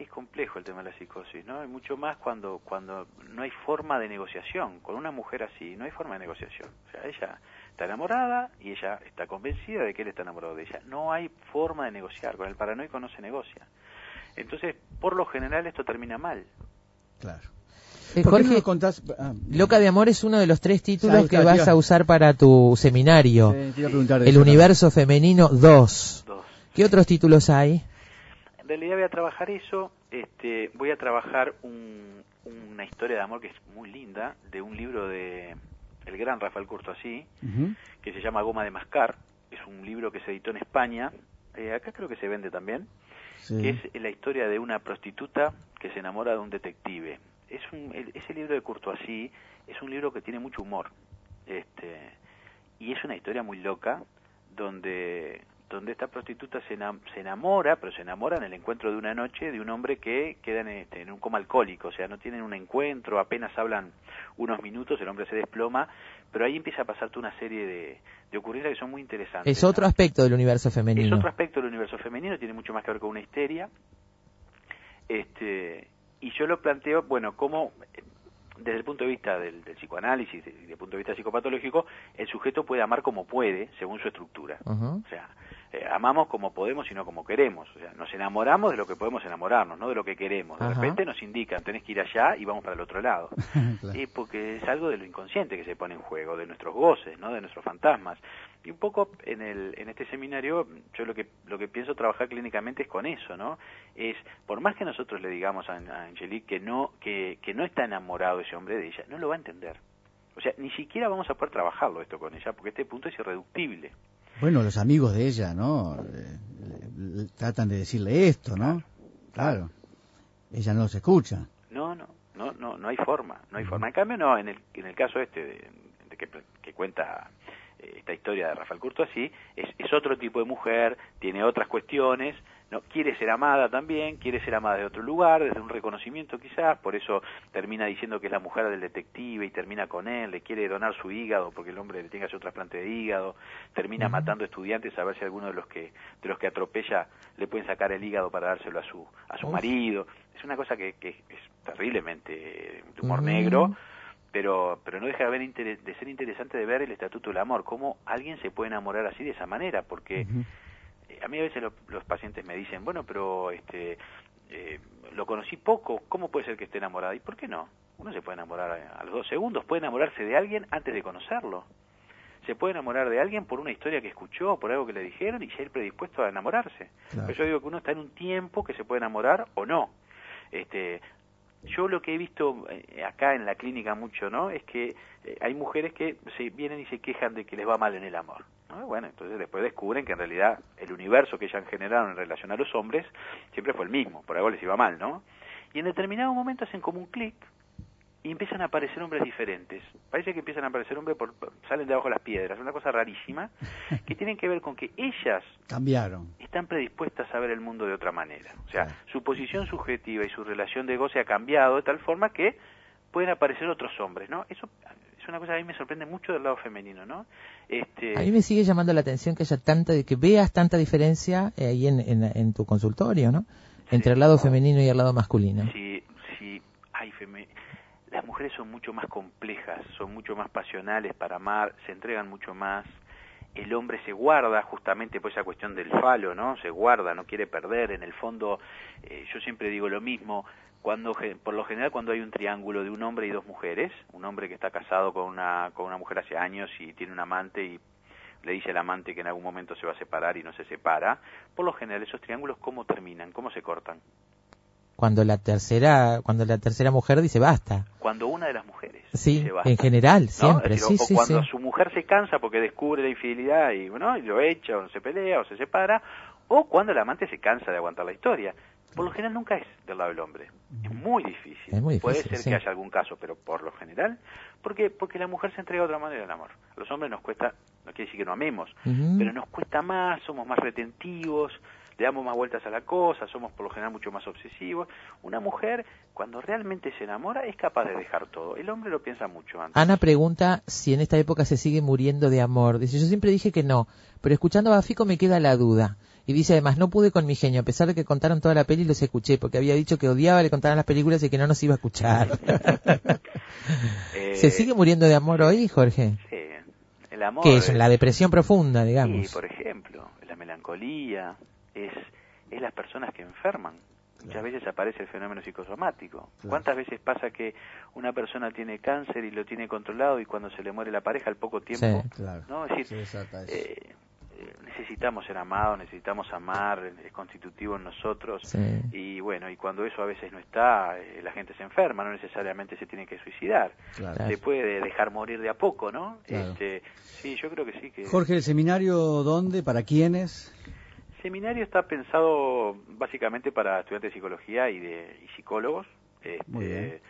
Es que es complejo el tema de la psicosis, ¿no? Hay mucho más cuando cuando no hay forma de negociación. Con una mujer así no hay forma de negociación. O sea, ella está enamorada y ella está convencida de que él está enamorado de ella. No hay forma de negociar. Con el paranoico no se negocia. Entonces, por lo general esto termina mal. Claro. Eh, ¿Por qué no Jorge, contás? ah, Loca de Amor es uno de los tres títulos que vas a usar para tu seminario. eh, te iba a preguntar de El eso Universo Femenino 2. Dos. ¿Qué otros títulos hay? Realidad voy a trabajar eso, este, voy a trabajar un- una historia de amor que es muy linda, de un libro de el gran Rafael también. Ujú. que se llama Goma de Mascar. Es un libro que se editó en España. Eh, acá creo que se vende también. Sí. Que es la historia de una prostituta que se enamora de un detective. Es un, el- ese libro de Courtoisí es un libro que tiene mucho humor. Este, y es una historia muy loca donde donde esta prostituta se, enam- se enamora, pero se enamora en el encuentro de una noche de un hombre que queda en, este, en un coma alcohólico, o sea, no tienen un encuentro, apenas hablan unos minutos, el hombre se desploma, pero ahí empieza a pasar toda una serie de, de ocurrencias que son muy interesantes. Es otro ¿no? aspecto del universo Es femenino. otro aspecto del universo femenino, tiene mucho más que ver con una histeria. Este, y yo lo planteo, bueno, como eh, desde el punto de vista del, del psicoanálisis y desde el punto de vista psicopatológico, el sujeto puede amar como puede, según su estructura. O sea, eh, amamos como podemos y no como queremos. O sea, nos enamoramos de lo que podemos enamorarnos, no de lo que queremos. De Ajá. repente nos indican, tenés que ir allá y vamos para el otro lado. *laughs* Claro. Y porque es algo de lo inconsciente que se pone en juego, de nuestros goces, ¿no? de nuestros fantasmas. Y un poco en, el, en este seminario yo lo que, lo que pienso trabajar clínicamente es con eso, ¿no? Es, por más que nosotros le digamos a, a Angelique que no, que, que no está enamorado ese hombre de ella, no lo va a entender. O sea, ni siquiera vamos a poder trabajarlo esto con ella, porque este punto es irreductible. Bueno, los amigos de ella, ¿no? Eh, tratan de decirle esto, ¿no? Claro. Ella no se escucha. No, no, no, no, no hay forma, no hay forma. En cambio, no, en el, en el caso este de, de que, que cuenta eh, esta historia de Rafael Curto así, es, es otro tipo de mujer, tiene otras cuestiones, no quiere ser amada también, quiere ser amada de otro lugar, desde un reconocimiento quizás, por eso termina diciendo que es la mujer del detective y termina con él, le quiere donar su hígado porque el hombre le tiene que hacer un trasplante de hígado, termina matando estudiantes a ver si alguno de los que de los que atropella le pueden sacar el hígado para dárselo a su a su Uf. marido. Es una cosa que, que es terriblemente de humor negro, pero pero no deja de, inter- de ser interesante de ver el estatuto del amor, cómo alguien se puede enamorar así de esa manera, porque a mí a veces lo- los pacientes me dicen, bueno, pero este eh, lo conocí poco, ¿cómo puede ser que esté enamorada? ¿Y por qué no? Uno se puede enamorar a, a los dos segundos, puede enamorarse de alguien antes de conocerlo. Se puede enamorar de alguien por una historia que escuchó, por algo que le dijeron y ya ir predispuesto a enamorarse. Claro. Pero yo digo que uno está en un tiempo que se puede enamorar o no. Este, yo lo que he visto eh, acá en la clínica mucho, ¿no? Es que eh, hay mujeres que se vienen y se quejan de que les va mal en el amor. ¿No? Bueno, entonces después descubren que en realidad el universo que ellas generaron en relación a los hombres siempre fue el mismo, por algo les iba mal, ¿no? Y en determinado momento hacen como un clic y empiezan a aparecer hombres diferentes. Parece que empiezan a aparecer hombres por, salen de abajo de las piedras, una cosa rarísima, *laughs* que tienen que ver con que ellas Cambiaron. están predispuestas a ver el mundo de otra manera. O sea, su posición subjetiva y su relación de goce ha cambiado de tal forma que pueden aparecer otros hombres, ¿no? Eso es una cosa que a mí me sorprende mucho del lado femenino, ¿no? Este, A mí me sigue llamando la atención que haya tanta, que veas tanta diferencia eh, ahí en, en, en tu consultorio, ¿no? Entre Sí. el lado femenino y el lado masculino. si, si hay feme- las mujeres son mucho más complejas, son mucho más pasionales para amar, se entregan mucho más. El hombre se guarda justamente por esa cuestión del falo, ¿no? Se guarda, no quiere perder. En el fondo, eh, yo siempre digo lo mismo. Cuando, por lo general, cuando hay un triángulo de un hombre y dos mujeres, un hombre que está casado con una, con una mujer hace años y tiene un amante y le dice al amante que en algún momento se va a separar y no se separa, por lo general esos triángulos cómo terminan, cómo se cortan. Cuando la tercera, cuando la tercera mujer dice basta. Cuando una de las mujeres Sí, dice basta. en general, siempre, decir, sí, o sí, cuando sí. su mujer se cansa porque descubre la infidelidad y bueno y lo echa o se pelea o se separa o cuando el amante se cansa de aguantar la historia por lo general nunca es del lado del hombre. Es muy difícil. Es muy Puede ser sí. que haya algún caso, pero por lo general, porque porque la mujer se entrega de otra manera al amor. A los hombres nos cuesta, no quiere decir que no amemos, pero nos cuesta más, somos más retentivos, le damos más vueltas a la cosa, somos por lo general mucho más obsesivos. Una mujer, cuando realmente se enamora, es capaz de dejar todo. El hombre lo piensa mucho antes. Ana pregunta si en esta época se sigue muriendo de amor. Dice, yo siempre dije que no, pero escuchando a Bafico me queda la duda. Y dice además, no pude con mi genio, a pesar de que contaron toda la peli, los escuché, porque había dicho que odiaba le contaran las películas y que no nos iba a escuchar. *laughs* Eh, ¿Se sigue muriendo de amor hoy, Jorge? Sí, el amor. ¿Qué es? eh, La depresión profunda, Sí, digamos. por ejemplo, la melancolía, es, es las personas que enferman. Muchas veces aparece el fenómeno psicosomático. ¿Cuántas veces pasa que una persona tiene cáncer y lo tiene controlado y cuando se le muere la pareja al poco tiempo, Sí. Claro. ¿no? Es decir, Se necesitamos ser amados, necesitamos amar, es constitutivo en nosotros. Sí. Y bueno, y cuando eso a veces no está, eh, la gente se enferma, no necesariamente se tiene que suicidar. Claro. Se puede dejar morir de a poco, ¿no? Claro. Este, sí, yo creo que sí. que Jorge, ¿el seminario dónde? ¿Para quiénes? El seminario está pensado básicamente para estudiantes de psicología y de y psicólogos. Este, Muy bien.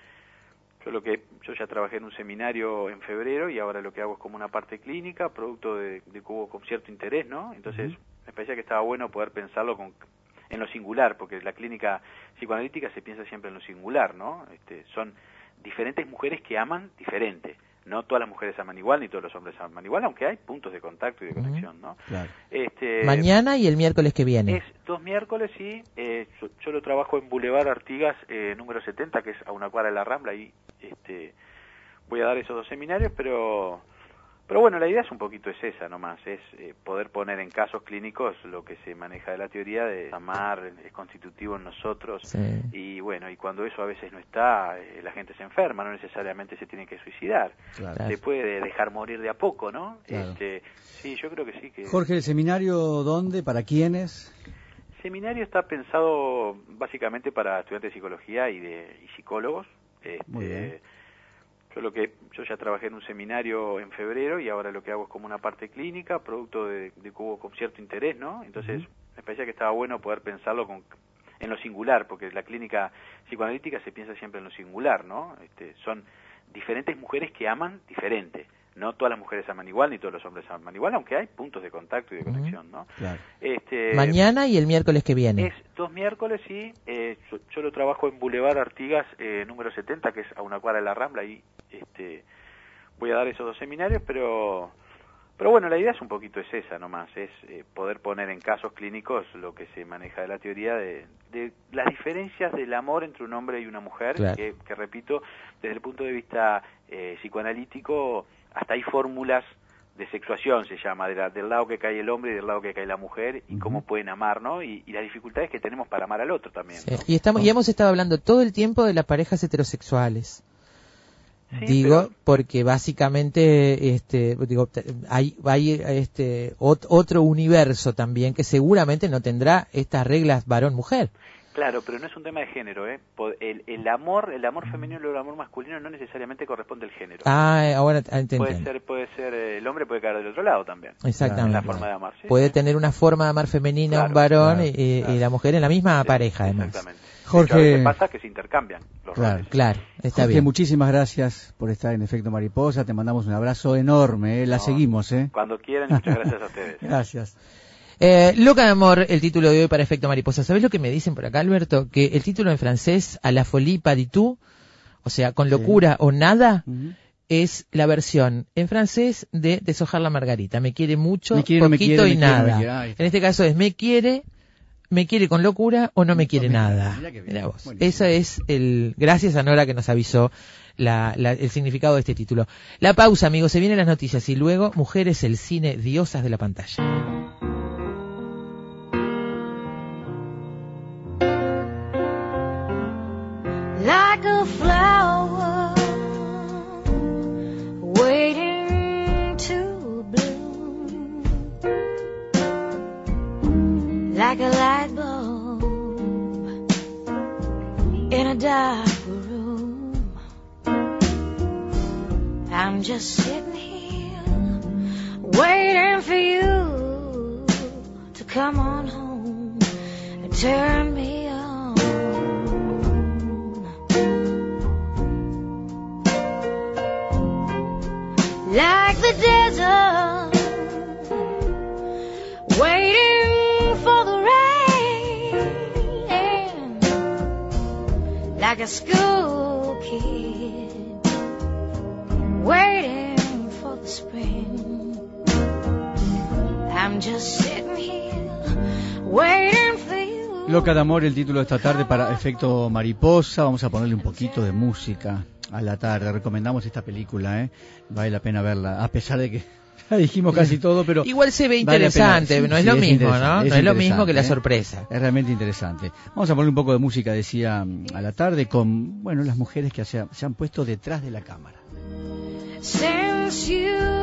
Yo lo que yo ya trabajé en un seminario en febrero y ahora lo que hago es como una parte clínica, producto de, de que hubo con cierto interés, ¿no? Entonces me parecía que estaba bueno poder pensarlo con, en lo singular, porque la clínica psicoanalítica se piensa siempre en lo singular, ¿no? Este, son diferentes mujeres que aman diferente. No todas las mujeres aman igual, ni todos los hombres aman igual, aunque hay puntos de contacto y de conexión, ¿no? Claro. Este, Mañana y el miércoles que viene. es dos miércoles, sí. Eh, yo, yo lo trabajo en Boulevard Artigas, eh, número 70, que es a una cuadra de la Rambla. Y este, voy a dar esos dos seminarios, pero pero bueno, la idea es un poquito es esa nomás, es eh, poder poner en casos clínicos lo que se maneja de la teoría de amar, es constitutivo en nosotros. Sí. Y bueno, y cuando eso a veces no está, eh, la gente se enferma, no necesariamente se tiene que suicidar. Claro. Se puede dejar morir de a poco, ¿no? Claro. Este, sí, yo creo que sí. que Jorge, ¿el seminario dónde? ¿Para quiénes? seminario está pensado básicamente para estudiantes de psicología y de y psicólogos. Este, Muy bien. Yo lo que yo ya trabajé en un seminario en febrero y ahora lo que hago es como una parte clínica, producto de, de que hubo con cierto interés, ¿no? Entonces me parecía que estaba bueno poder pensarlo con, en lo singular, porque la clínica psicoanalítica se piensa siempre en lo singular, ¿no? Este, son diferentes mujeres que aman diferente. No todas las mujeres aman igual, ni todos los hombres aman igual, aunque hay puntos de contacto y de conexión, ¿no? Claro. Este, Mañana y el miércoles que viene. es dos miércoles, sí. Eh, yo, yo lo trabajo en Boulevard Artigas, eh, número 70, que es a una cuadra de la Rambla. Y este, voy a dar esos dos seminarios, pero pero bueno, la idea es un poquito es esa nomás, es eh, poder poner en casos clínicos lo que se maneja de la teoría de, de las diferencias del amor entre un hombre y una mujer, Claro. que, que repito, desde el punto de vista eh, psicoanalítico, hasta hay fórmulas de sexuación se llama, de la- del lado que cae el hombre y del lado que cae la mujer, y cómo pueden amar, ¿no? Y, y las dificultades que tenemos para amar al otro también. Sí. ¿no? Y, estamos, y hemos estado hablando todo el tiempo de las parejas heterosexuales. Sí, digo, pero- porque básicamente este, digo, hay, hay este, ot- otro universo también que seguramente no tendrá estas reglas varón-mujer. Claro, pero no es un tema de género, ¿eh? El, el amor, el amor femenino y el amor masculino no necesariamente corresponde al género. Ah, ahora ah, te puede entiendo. ser, puede ser, eh, el hombre puede caer del otro lado también. Exactamente. En la forma de amar. sí, Puede tener una forma de amar femenina Claro, un varón claro, y, la mujer en la misma Sí, pareja, además. Exactamente. Jorge- a veces pasa que se intercambian los Claro. roles. Claro, está Jorge, bien. muchísimas gracias por estar en Efecto Mariposa. Te mandamos un abrazo enorme. ¿eh? La No. seguimos, ¿eh? Cuando quieran, muchas gracias a ustedes. *laughs* Gracias. Eh, Loca de amor, el título de hoy para Efecto Mariposa. ¿Sabes lo que me dicen por acá, Alberto? Que el título en francés, a la folie pas du tout, o sea, con locura o nada, es la versión en francés de Deshojar la Margarita. Me quiere mucho, Me quiere, no me poquito quiere, y me nada. quiere. En este caso es me quiere, me quiere con locura o no me quiere nada. Vos. Buenísimo. Esa es el, gracias a Nora que nos avisó la- la- el significado de este título. La pausa, amigos, se vienen las noticias y luego Mujeres, el cine, diosas de la pantalla. Amor, el título de esta tarde para efecto mariposa. Vamos a ponerle un poquito de música a la tarde. Recomendamos esta película, ¿eh? Vale la pena verla, a pesar de que *laughs* ya dijimos casi todo, pero Igual se ve vale interesante, Sí, no es sí, lo mismo, ¿no? No es lo mismo que la ¿eh? sorpresa. Es realmente interesante. Vamos a poner un poco de música, decía a la tarde, con bueno las mujeres que se, se han puesto detrás de la cámara. Since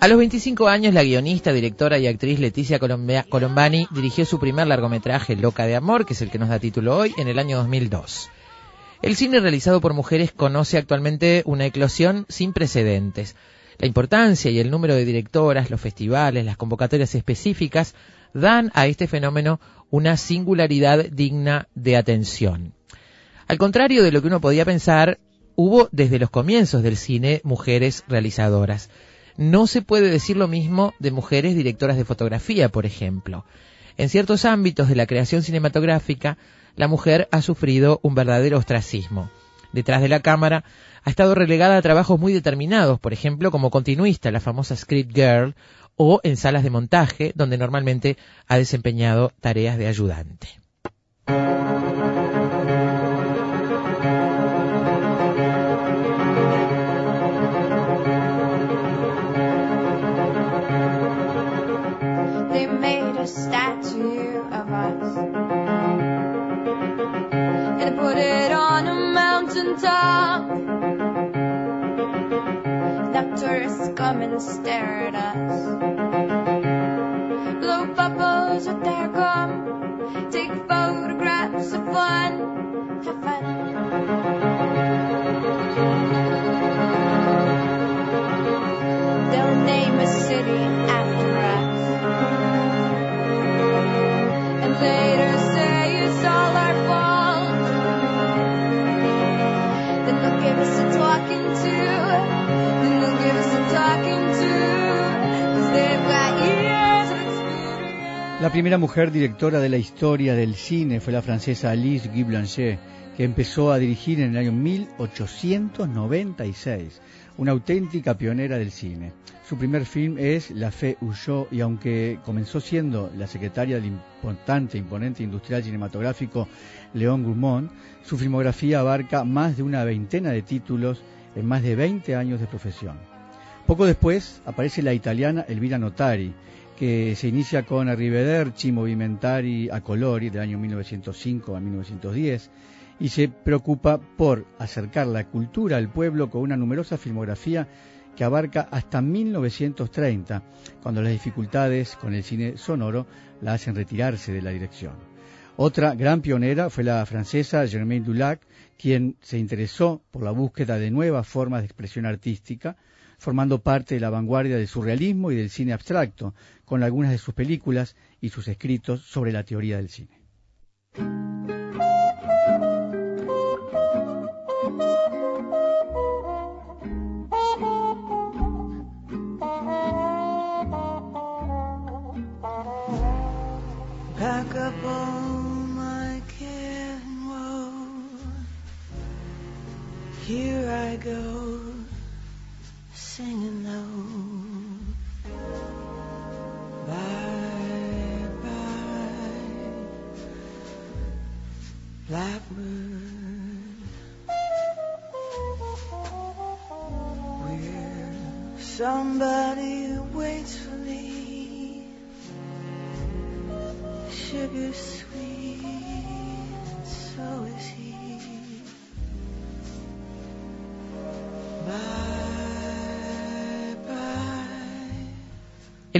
A los 25 años, la guionista, directora y actriz Leticia Colombani dirigió su primer largometraje, Loca de Amor, que es el que nos da título hoy, en el año 2002. El cine realizado por mujeres conoce actualmente una eclosión sin precedentes. La importancia y el número de directoras, los festivales, las convocatorias específicas dan a este fenómeno una singularidad digna de atención. Al contrario de lo que uno podía pensar, hubo desde los comienzos del cine mujeres realizadoras. No se puede decir lo mismo de mujeres directoras de fotografía, por ejemplo. En ciertos ámbitos de la creación cinematográfica, la mujer ha sufrido un verdadero ostracismo. Detrás de la cámara ha estado relegada a trabajos muy determinados, por ejemplo, como continuista, la famosa script girl, o en salas de montaje, donde normalmente ha desempeñado tareas de ayudante. They made a statue of us and put it on a mountain top. Now tourists come and stare at us. La primera mujer directora de la historia del cine fue la francesa Alice Guy Blanchet, que empezó a dirigir en el año 1896, una auténtica pionera del cine. Su primer film es La Fe huyó y aunque comenzó siendo la secretaria del importante imponente industrial cinematográfico León Gourmont, su filmografía abarca más de una veintena de títulos en más de 20 años de profesión. Poco después aparece la italiana Elvira Notari, que se inicia con Arrivederci Movimentari a Colori del año 1905 a 1910 y se preocupa por acercar la cultura al pueblo con una numerosa filmografía que abarca hasta 1930, cuando las dificultades con el cine sonoro la hacen retirarse de la dirección. Otra gran pionera fue la francesa Germaine Dulac, quien se interesó por la búsqueda de nuevas formas de expresión artística, formando parte de la vanguardia del surrealismo y del cine abstracto, con algunas de sus películas y sus escritos sobre la teoría del cine. Here I go, blackbird. Will somebody waits for me? sugar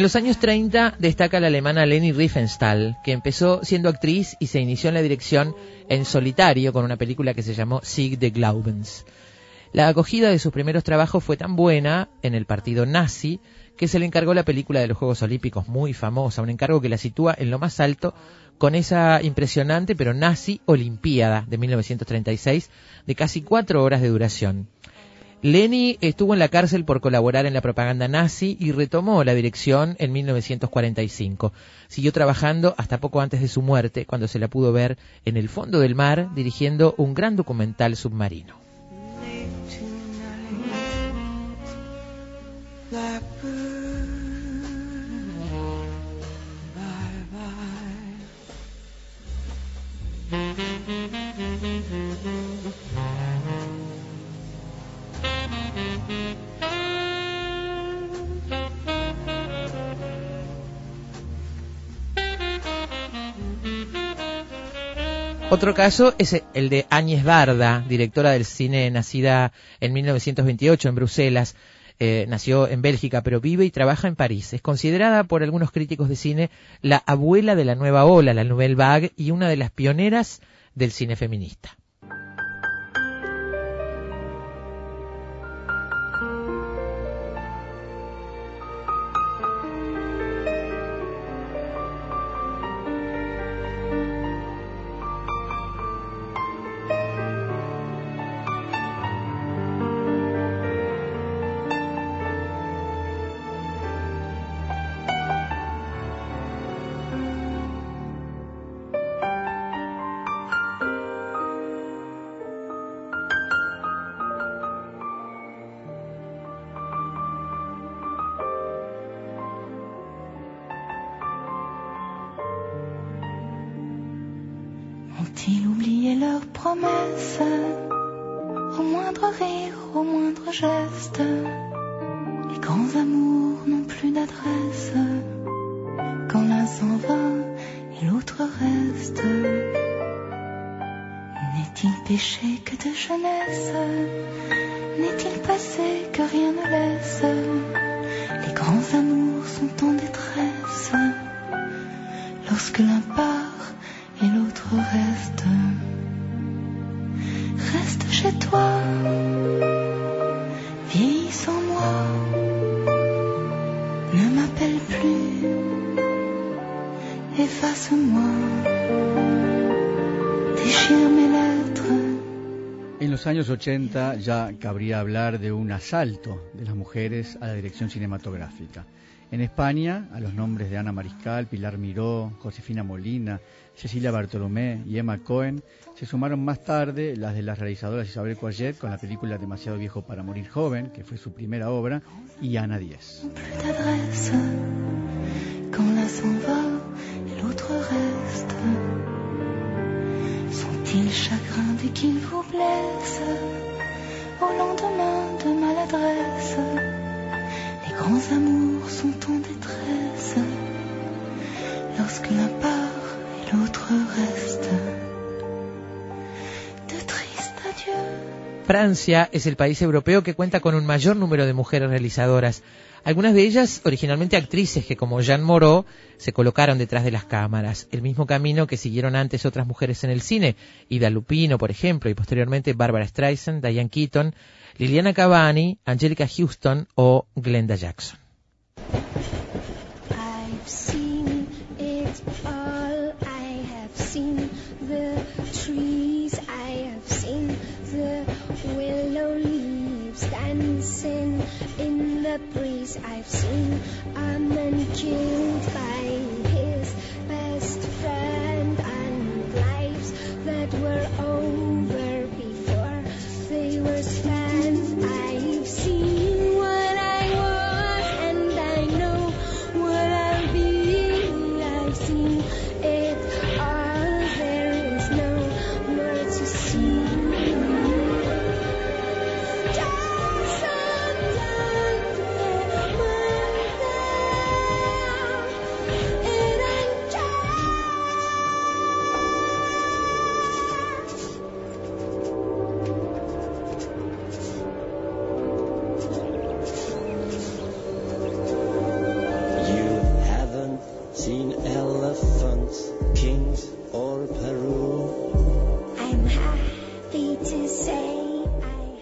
En los años 30 destaca la alemana Leni Riefenstahl, que empezó siendo actriz y se inició en la dirección en solitario con una película que se llamó Sieg de Glaubens. La acogida de sus primeros trabajos fue tan buena en el partido nazi que se le encargó la película de los Juegos Olímpicos muy famosa, un encargo que la sitúa en lo más alto con esa impresionante pero nazi Olimpiada de 1936 de casi cuatro horas de duración. Leni estuvo en la cárcel por colaborar en la propaganda nazi y retomó la dirección en 1945. Siguió trabajando hasta poco antes de su muerte, cuando se la pudo ver en el fondo del mar dirigiendo un gran documental submarino. Otro caso es el de Áñez Barda, directora del cine nacida en 1928 en Bruselas. Eh, nació en Bélgica, pero vive y trabaja en París. Es considerada por algunos críticos de cine la abuela de la nueva ola, la Nouvelle Vague, y una de las pioneras del cine feminista. Los años 80 ya cabría hablar de un asalto de las mujeres a la dirección cinematográfica. En España, a los nombres de Ana Mariscal, Pilar Miró, Josefina Molina, Cecilia Bartolomé y Emma Cohen, se sumaron más tarde las de las realizadoras Isabel Coyet con la película Demasiado viejo para morir joven, que fue su primera obra, y Ana Díez. crainte et qu'il vous blesse au lendemain de maladresse. Les grands amours sont en détresse lorsque l'un part et l'autre reste. De tristes adieux. Francia es el país europeo que cuenta con un mayor número de mujeres realizadoras. Algunas de ellas originalmente actrices que como Jeanne Moreau se colocaron detrás de las cámaras, el mismo camino que siguieron antes otras mujeres en el cine, Ida Lupino, por ejemplo, y posteriormente Barbara Streisand, Diane Keaton, Liliana Cavani, Angelica Houston o Glenda Jackson. In the breeze. I've seen a man killed by his best friend and lives that were over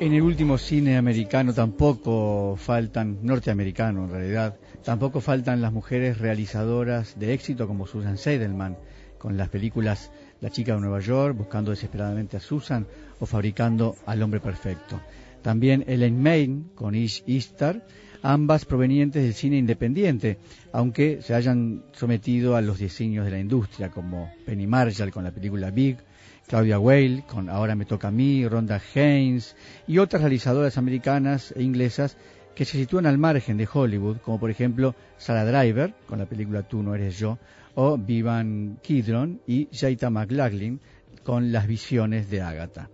En el último cine americano tampoco faltan, norteamericano en realidad, tampoco faltan las mujeres realizadoras de éxito como Susan Seidelman, con las películas La chica de Nueva York, buscando desesperadamente a Susan o fabricando al hombre perfecto. También Ellen Main con Ish Ishtar, ambas provenientes del cine independiente, aunque se hayan sometido a los diseños de la industria, como Penny Marshall con la película Big, Claudia Whale con Ahora me toca a mí, Rhonda Haynes y otras realizadoras americanas e inglesas que se sitúan al margen de Hollywood, como por ejemplo Sarah Driver con la película Tú no eres yo, o Vivan Kidron y Jaita McLaughlin con Las visiones de Agatha.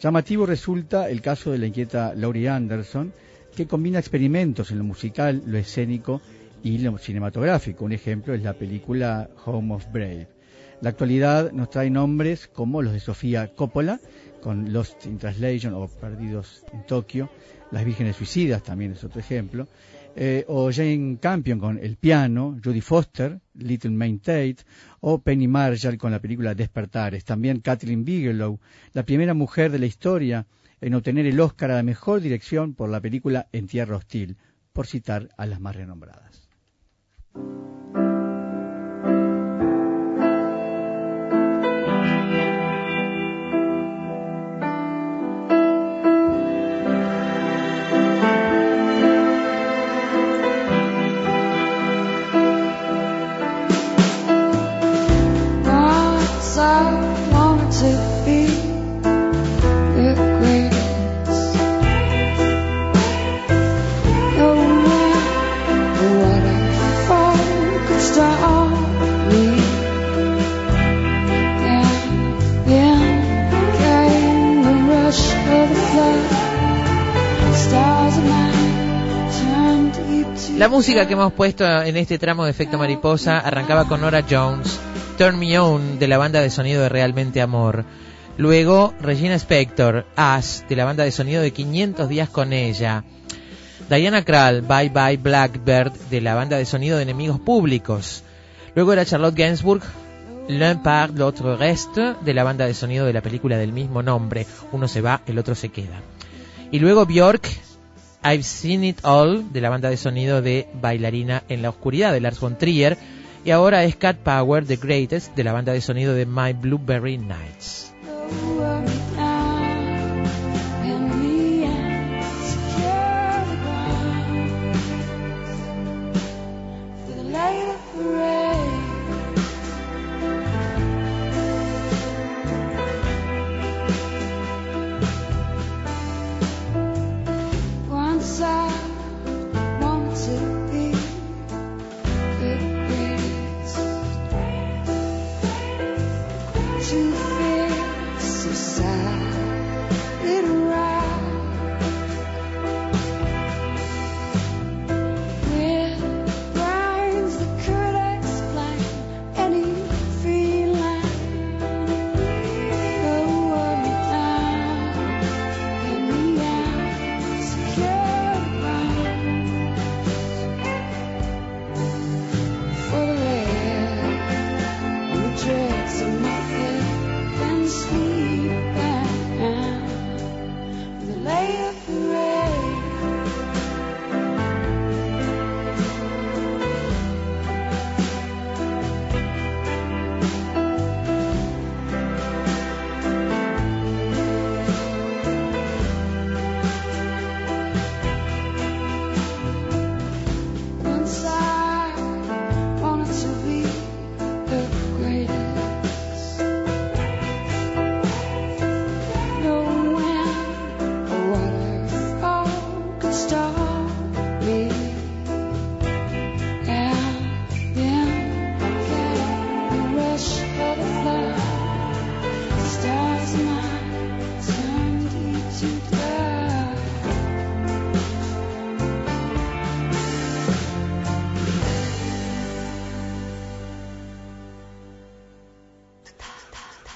Llamativo resulta el caso de la inquieta Laurie Anderson, que combina experimentos en lo musical, lo escénico y lo cinematográfico. Un ejemplo es la película Home of Brave. La actualidad nos trae nombres como los de Sofía Coppola, con Lost in Translation o Perdidos en Tokio, Las Vírgenes Suicidas también es otro ejemplo, eh, o Jane Campion con El Piano, Judy Foster, Little Main Tate, o Penny Marshall con la película Despertares. También Kathleen Bigelow, la primera mujer de la historia en obtener el Oscar a la mejor dirección por la película En Tierra Hostil, por citar a las más renombradas. Música que hemos puesto en este tramo de Efecto Mariposa arrancaba con Nora Jones, Turn Me On, de la banda de sonido de Realmente Amor. Luego, Regina Spector, As, de la banda de sonido de 500 días con ella. Diana Krall, Bye Bye Blackbird, de la banda de sonido de Enemigos Públicos. Luego era Charlotte Gainsbourg, L'un part, l'autre reste, de la banda de sonido de la película del mismo nombre. Uno se va, el otro se queda. Y luego Björk, I've Seen It All, de la banda de sonido de Bailarina en la Oscuridad, de Lars von Trier. Y ahora es Cat Power, The Greatest, de la banda de sonido de My Blueberry Nights.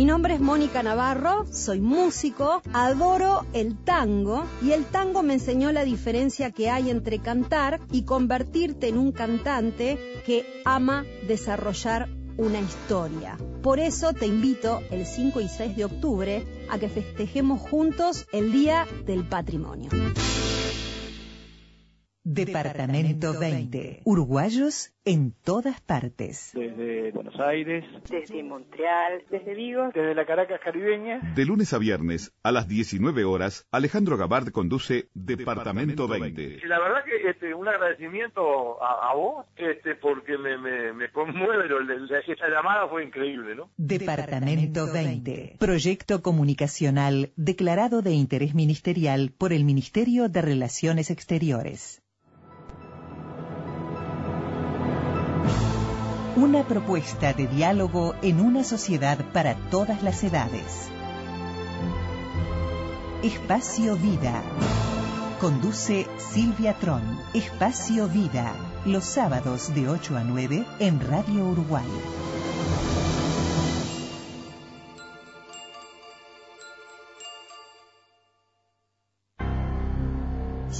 Mi nombre es Mónica Navarro, soy músico, adoro el tango y el tango me enseñó la diferencia que hay entre cantar y convertirte en un cantante que ama desarrollar una historia. Por eso te invito el 5 y 6 de octubre a que festejemos juntos el Día del Patrimonio. Departamento 20. Uruguayos en todas partes. Desde Buenos Aires, desde Montreal, desde Vigo, desde la Caracas caribeña. De lunes a viernes a las 19 horas, Alejandro Gabard conduce Departamento 20. La verdad que este, un agradecimiento a, a vos, este, porque me, me, me conmueve, la- esta llamada fue increíble, ¿no? Departamento 20. Proyecto comunicacional declarado de interés ministerial por el Ministerio de Relaciones Exteriores. Una propuesta de diálogo en una sociedad para todas las edades. Espacio Vida. Conduce Silvia Tron. Espacio Vida. Los sábados de 8 a 9 en Radio Uruguay.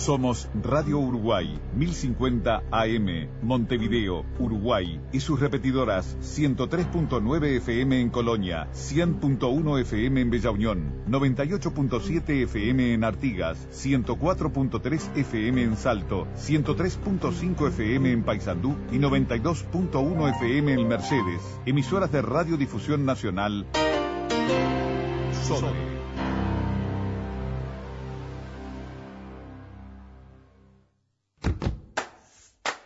Somos Radio Uruguay, 1050 AM, Montevideo, Uruguay, y sus repetidoras 103.9 FM en Colonia, 100.1 FM en Bella Unión, 98.7 FM en Artigas, 104.3 FM en Salto, 103.5 FM en Paysandú y 92.1 FM en Mercedes. Emisoras de Radiodifusión Nacional.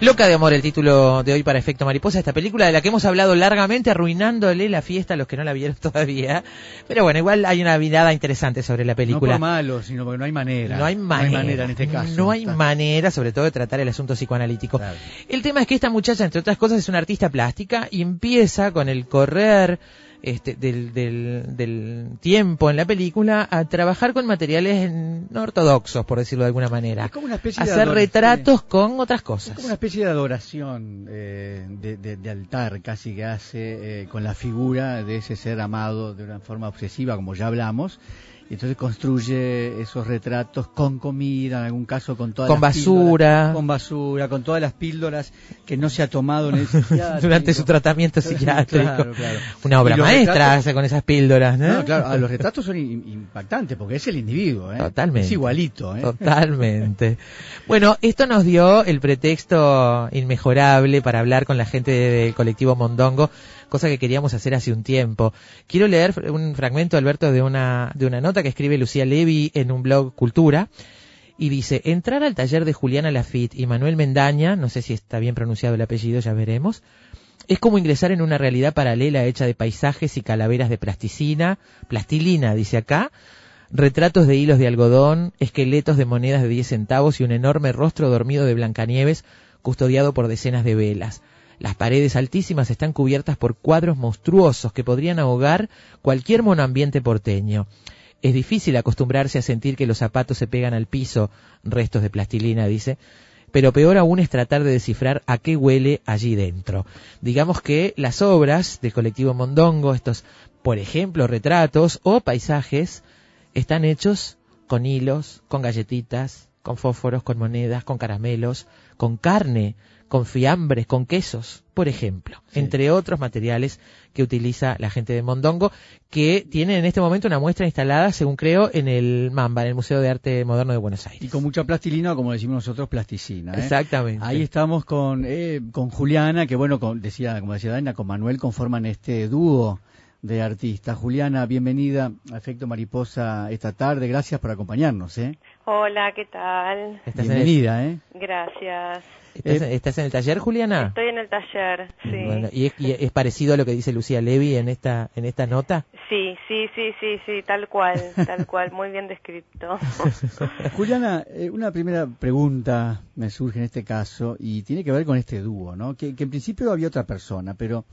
Loca de amor, el título de hoy para Efecto Mariposa, esta película de la que hemos hablado largamente, arruinándole la fiesta a los que no la vieron *laughs* todavía. Pero bueno, igual hay una mirada interesante sobre la No película. por malo, sino porque no hay manera. No hay manera. en este caso. No hay manera, sobre todo, de tratar el asunto psicoanalítico. El tema es que esta muchacha, entre otras cosas, es una artista plástica y empieza con el correr este, del, del, del tiempo en la película a trabajar con materiales no ortodoxos, por decirlo de alguna manera. Es como una especie de Hacer ador- retratos con otras cosas. Es como una especie de adoración eh, de, de- de altar casi que hace eh, con la figura de ese ser amado de una forma obsesiva, como ya hablamos. Y entonces construye esos retratos con comida, en algún caso con todas Con las basura. píldoras, con basura, con todas las píldoras que no se ha tomado en el. *laughs* Durante su tratamiento psiquiátrico. Claro, claro. Una obra maestra retratos- hace con esas píldoras, ¿no? No, claro, ah, los retratos son im- impactantes porque es el individuo, ¿eh? Totalmente. Es igualito, ¿eh? Totalmente. Bueno, esto nos dio el pretexto inmejorable para hablar con la gente del colectivo Mondongo, cosa que queríamos hacer hace un tiempo. Quiero leer un fragmento, Alberto, de una, de una nota que escribe Lucía Levi en un blog Cultura. Y dice, entrar al taller de Juliana Lafitte y Manuel Mendaña, no sé si está bien pronunciado el apellido, ya veremos, es como ingresar en una realidad paralela hecha de paisajes y calaveras de plasticina, plastilina, dice acá, retratos de hilos de algodón, esqueletos de monedas de 10 centavos y un enorme rostro dormido de Blancanieves custodiado por decenas de velas. Las paredes altísimas están cubiertas por cuadros monstruosos que podrían ahogar cualquier monoambiente porteño. Es difícil acostumbrarse a sentir que los zapatos se pegan al piso, restos de plastilina, dice, pero peor aún es tratar de descifrar a qué huele allí dentro. Digamos que las obras del colectivo Mondongo, estos, por ejemplo, retratos o paisajes, están hechos con hilos, con galletitas, con fósforos, con monedas, con caramelos, con carne, con fiambres, con quesos, por ejemplo, entre otros materiales que utiliza la gente de Mondongo, que tiene en este momento una muestra instalada, según creo, en el Mamba, en el Museo de Arte Moderno de Buenos Aires. Y con mucha plastilina, o como decimos nosotros, plasticina. ¿eh? Exactamente. Ahí estamos con, eh, con Juliana, que bueno, con- decía, como decía Daina, con Manuel conforman este dúo de artista. Juliana, bienvenida a Efecto Mariposa esta tarde. Gracias por acompañarnos. ¿eh? Hola, ¿qué tal? ¿Estás en el- Bienvenida. ¿eh? Gracias. ¿Estás, estás en el taller, Juliana? Estoy en el taller, sí. Bueno, ¿y, es, y es parecido a lo que dice Lucía Levy en esta, en esta nota? Sí, sí, sí, sí, sí, tal cual, tal cual, muy bien descrito. *laughs* Juliana, eh, una primera pregunta me surge en este caso y tiene que ver con este dúo, ¿no? Que, que en principio había otra persona, pero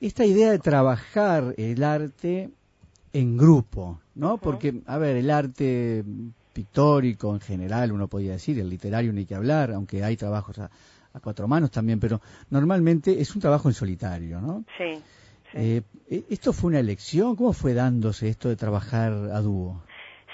esta idea de trabajar el arte en grupo, ¿no? Porque, a ver, el arte pictórico en general, uno podría decir, el literario ni que hablar, aunque hay trabajos a, a cuatro manos también, pero normalmente es un trabajo en solitario, ¿no? Sí. Eh, ¿Esto fue una elección? ¿Cómo fue dándose esto de trabajar a dúo?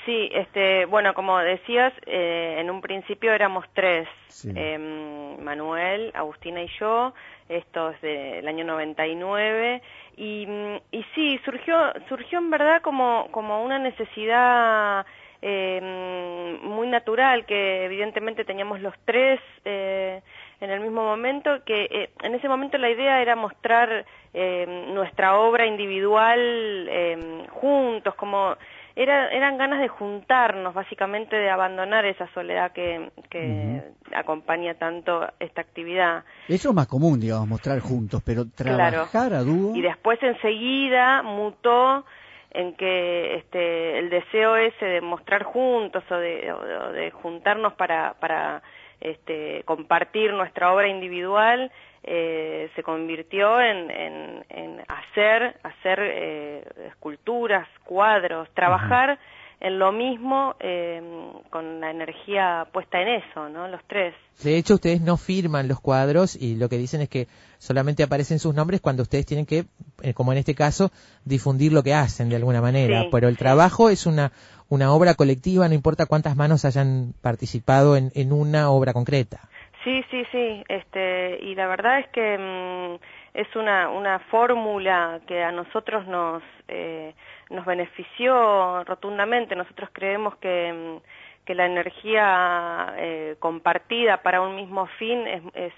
Sí, este, bueno, como decías, eh, en un principio éramos tres, Sí. em, Manuel, Agustina y yo, esto es del año 99, y, y sí, surgió, surgió en verdad como, como una necesidad eh, muy natural que evidentemente teníamos los tres eh, en el mismo momento que eh, en ese momento la idea era mostrar eh, nuestra obra individual eh, juntos como era, eran ganas de juntarnos básicamente de abandonar esa soledad que, que acompaña tanto esta actividad Eso es más común, digamos, mostrar juntos, pero Claro. trabajar a dúo. y después enseguida mutó en que este el deseo ese de mostrar juntos o de, o de- o de juntarnos para para este compartir nuestra obra individual eh, se convirtió en, en, en hacer hacer eh, esculturas cuadros trabajar en lo mismo eh, con la energía puesta en eso no los tres De hecho, ustedes no firman los cuadros y lo que dicen es que solamente aparecen sus nombres cuando ustedes tienen que, eh, como en este caso, difundir lo que hacen de alguna manera. Sí, Pero el trabajo es una, una obra colectiva, no importa cuántas manos hayan participado en, en una obra concreta. Sí, sí, sí, este, y la verdad es que mm, es una, una fórmula que a nosotros nos, eh, nos benefició rotundamente. Nosotros creemos que, mm, que la energía eh, compartida para un mismo fin es, es,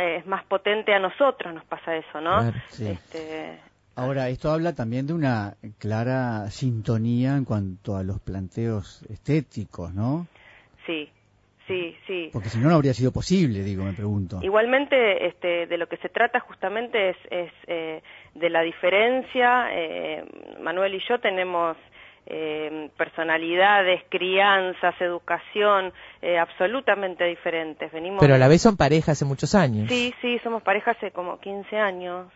es más potente a nosotros, nos pasa eso, ¿no? Claro, sí. Este, Ahora, esto habla también de una clara sintonía en cuanto a los planteos estéticos, ¿no? sí, sí, sí. Porque si no, no habría sido posible, digo, me pregunto. Igualmente, este, de lo que se trata justamente es, es eh, de la diferencia. eh, Manuel y yo tenemos eh, personalidades, crianzas, educación eh, absolutamente diferentes. Venimos Pero a la vez son pareja hace muchos años. Sí, sí, somos pareja hace como 15 años.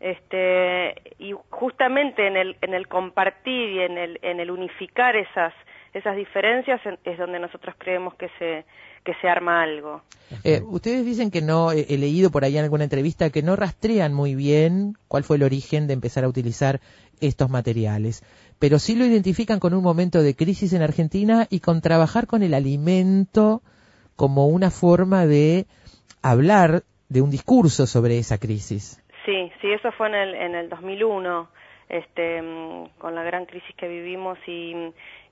Este, y justamente en el, en el compartir y en el, en el unificar esas, esas diferencias en- es donde nosotros creemos que se, que se arma algo. Eh, ustedes dicen que no, eh, he leído por ahí en alguna entrevista que no rastrean muy bien cuál fue el origen de empezar a utilizar estos materiales, pero sí lo identifican con un momento de crisis en Argentina y con trabajar con el alimento como una forma de hablar de un discurso sobre esa crisis. Sí, sí, eso fue en el, en el 2001, este, mm, con la gran crisis que vivimos y,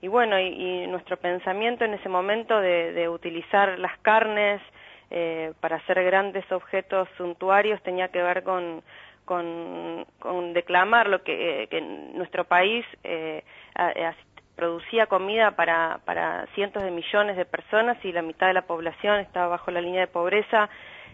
y bueno, y, y nuestro pensamiento en ese momento de, de utilizar las carnes eh, para hacer grandes objetos suntuarios tenía que ver con, con, declamar lo que, eh, que nuestro país eh, producía comida para, para cientos de millones de personas y la mitad de la población estaba bajo la línea de pobreza.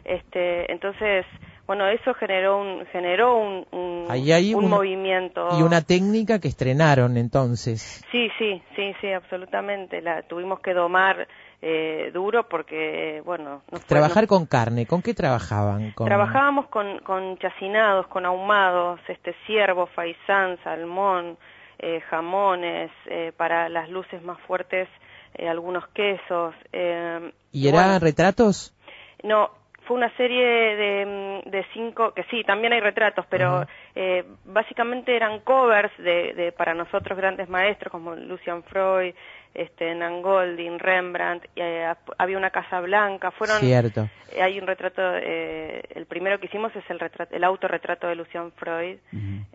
Este, entonces, bueno, eso generó un, generó un, un, Ahí hay un una- movimiento. Y una técnica que estrenaron entonces. Sí, sí, sí, sí, absolutamente. La tuvimos que domar eh, duro porque, bueno, no fue- Trabajar no- con carne, ¿con qué trabajaban? Con... Trabajábamos con, con chacinados, con ahumados, este ciervo, faisán, salmón, eh, jamones, eh, para las luces más fuertes eh, algunos quesos. eh, ¿Y eran bueno, retratos? no, fue una serie de, mm, de cinco, que sí, también hay retratos, pero eh, básicamente eran covers de, de para nosotros grandes maestros como Lucian Freud, este, Nan Golding, Rembrandt, eh, había una Casa Blanca, fueron Cierto. eh, hay un retrato, eh, el primero que hicimos es el, retrato, el autorretrato de Lucian Freud.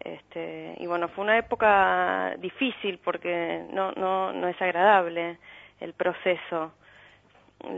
este, y bueno, fue una época difícil porque no, no, no es agradable el proceso.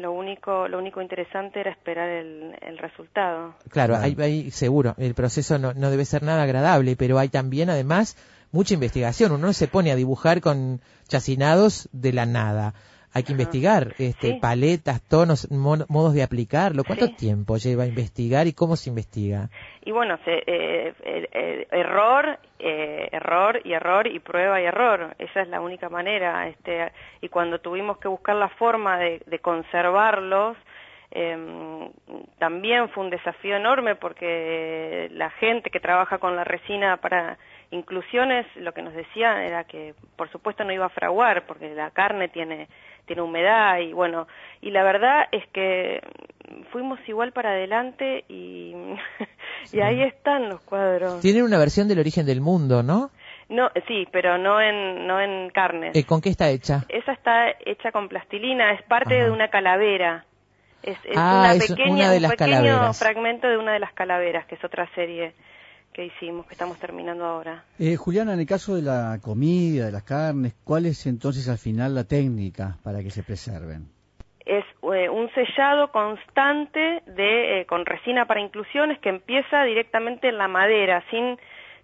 Lo único lo único interesante era esperar el, el resultado. Claro, Hay, hay- seguro, el proceso no, no debe ser nada agradable, pero hay también, además, mucha investigación. Uno no se pone a dibujar con chacinados de la nada. Hay que investigar este, Sí. paletas, tonos, mon- modos de aplicarlo. ¿Cuánto Sí. tiempo lleva a investigar y cómo se investiga? Y bueno, se- eh, el- el error, eh, error y error y prueba y error. Esa es la única manera. Este, y cuando tuvimos que buscar la forma de, de conservarlos, em, también fue un desafío enorme porque la gente que trabaja con la resina para inclusiones lo que nos decían era que por supuesto no iba a fraguar porque la carne tiene tiene humedad y bueno y la verdad es que fuimos igual para adelante y *laughs* y ahí están los cuadros Tienen una versión del origen del mundo, ¿no? no sí pero no en no en carnes Eh, ¿Con qué está hecha? esa está hecha con plastilina es parte de una calavera es, es Ah, una es pequeña una de un las pequeño calaveras. fragmento de una de las calaveras que es otra serie que hicimos que estamos terminando ahora Eh, Juliana, en el caso de la comida, de las carnes, ¿cuál es entonces al final la técnica para que se preserven? es eh, un sellado constante de eh, con resina para inclusiones que empieza directamente en la madera sin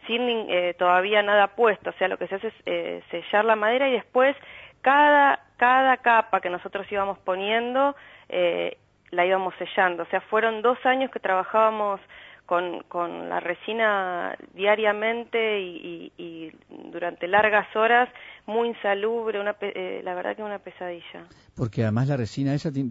sin eh, todavía nada puesto. O sea lo que se hace es eh, sellar la madera y después cada cada capa que nosotros íbamos poniendo la íbamos sellando. O sea fueron dos años que trabajábamos con, con la resina diariamente y, y- y durante largas horas, muy insalubre, una, pe- eh, la verdad que una pesadilla. Porque además la resina esa tiene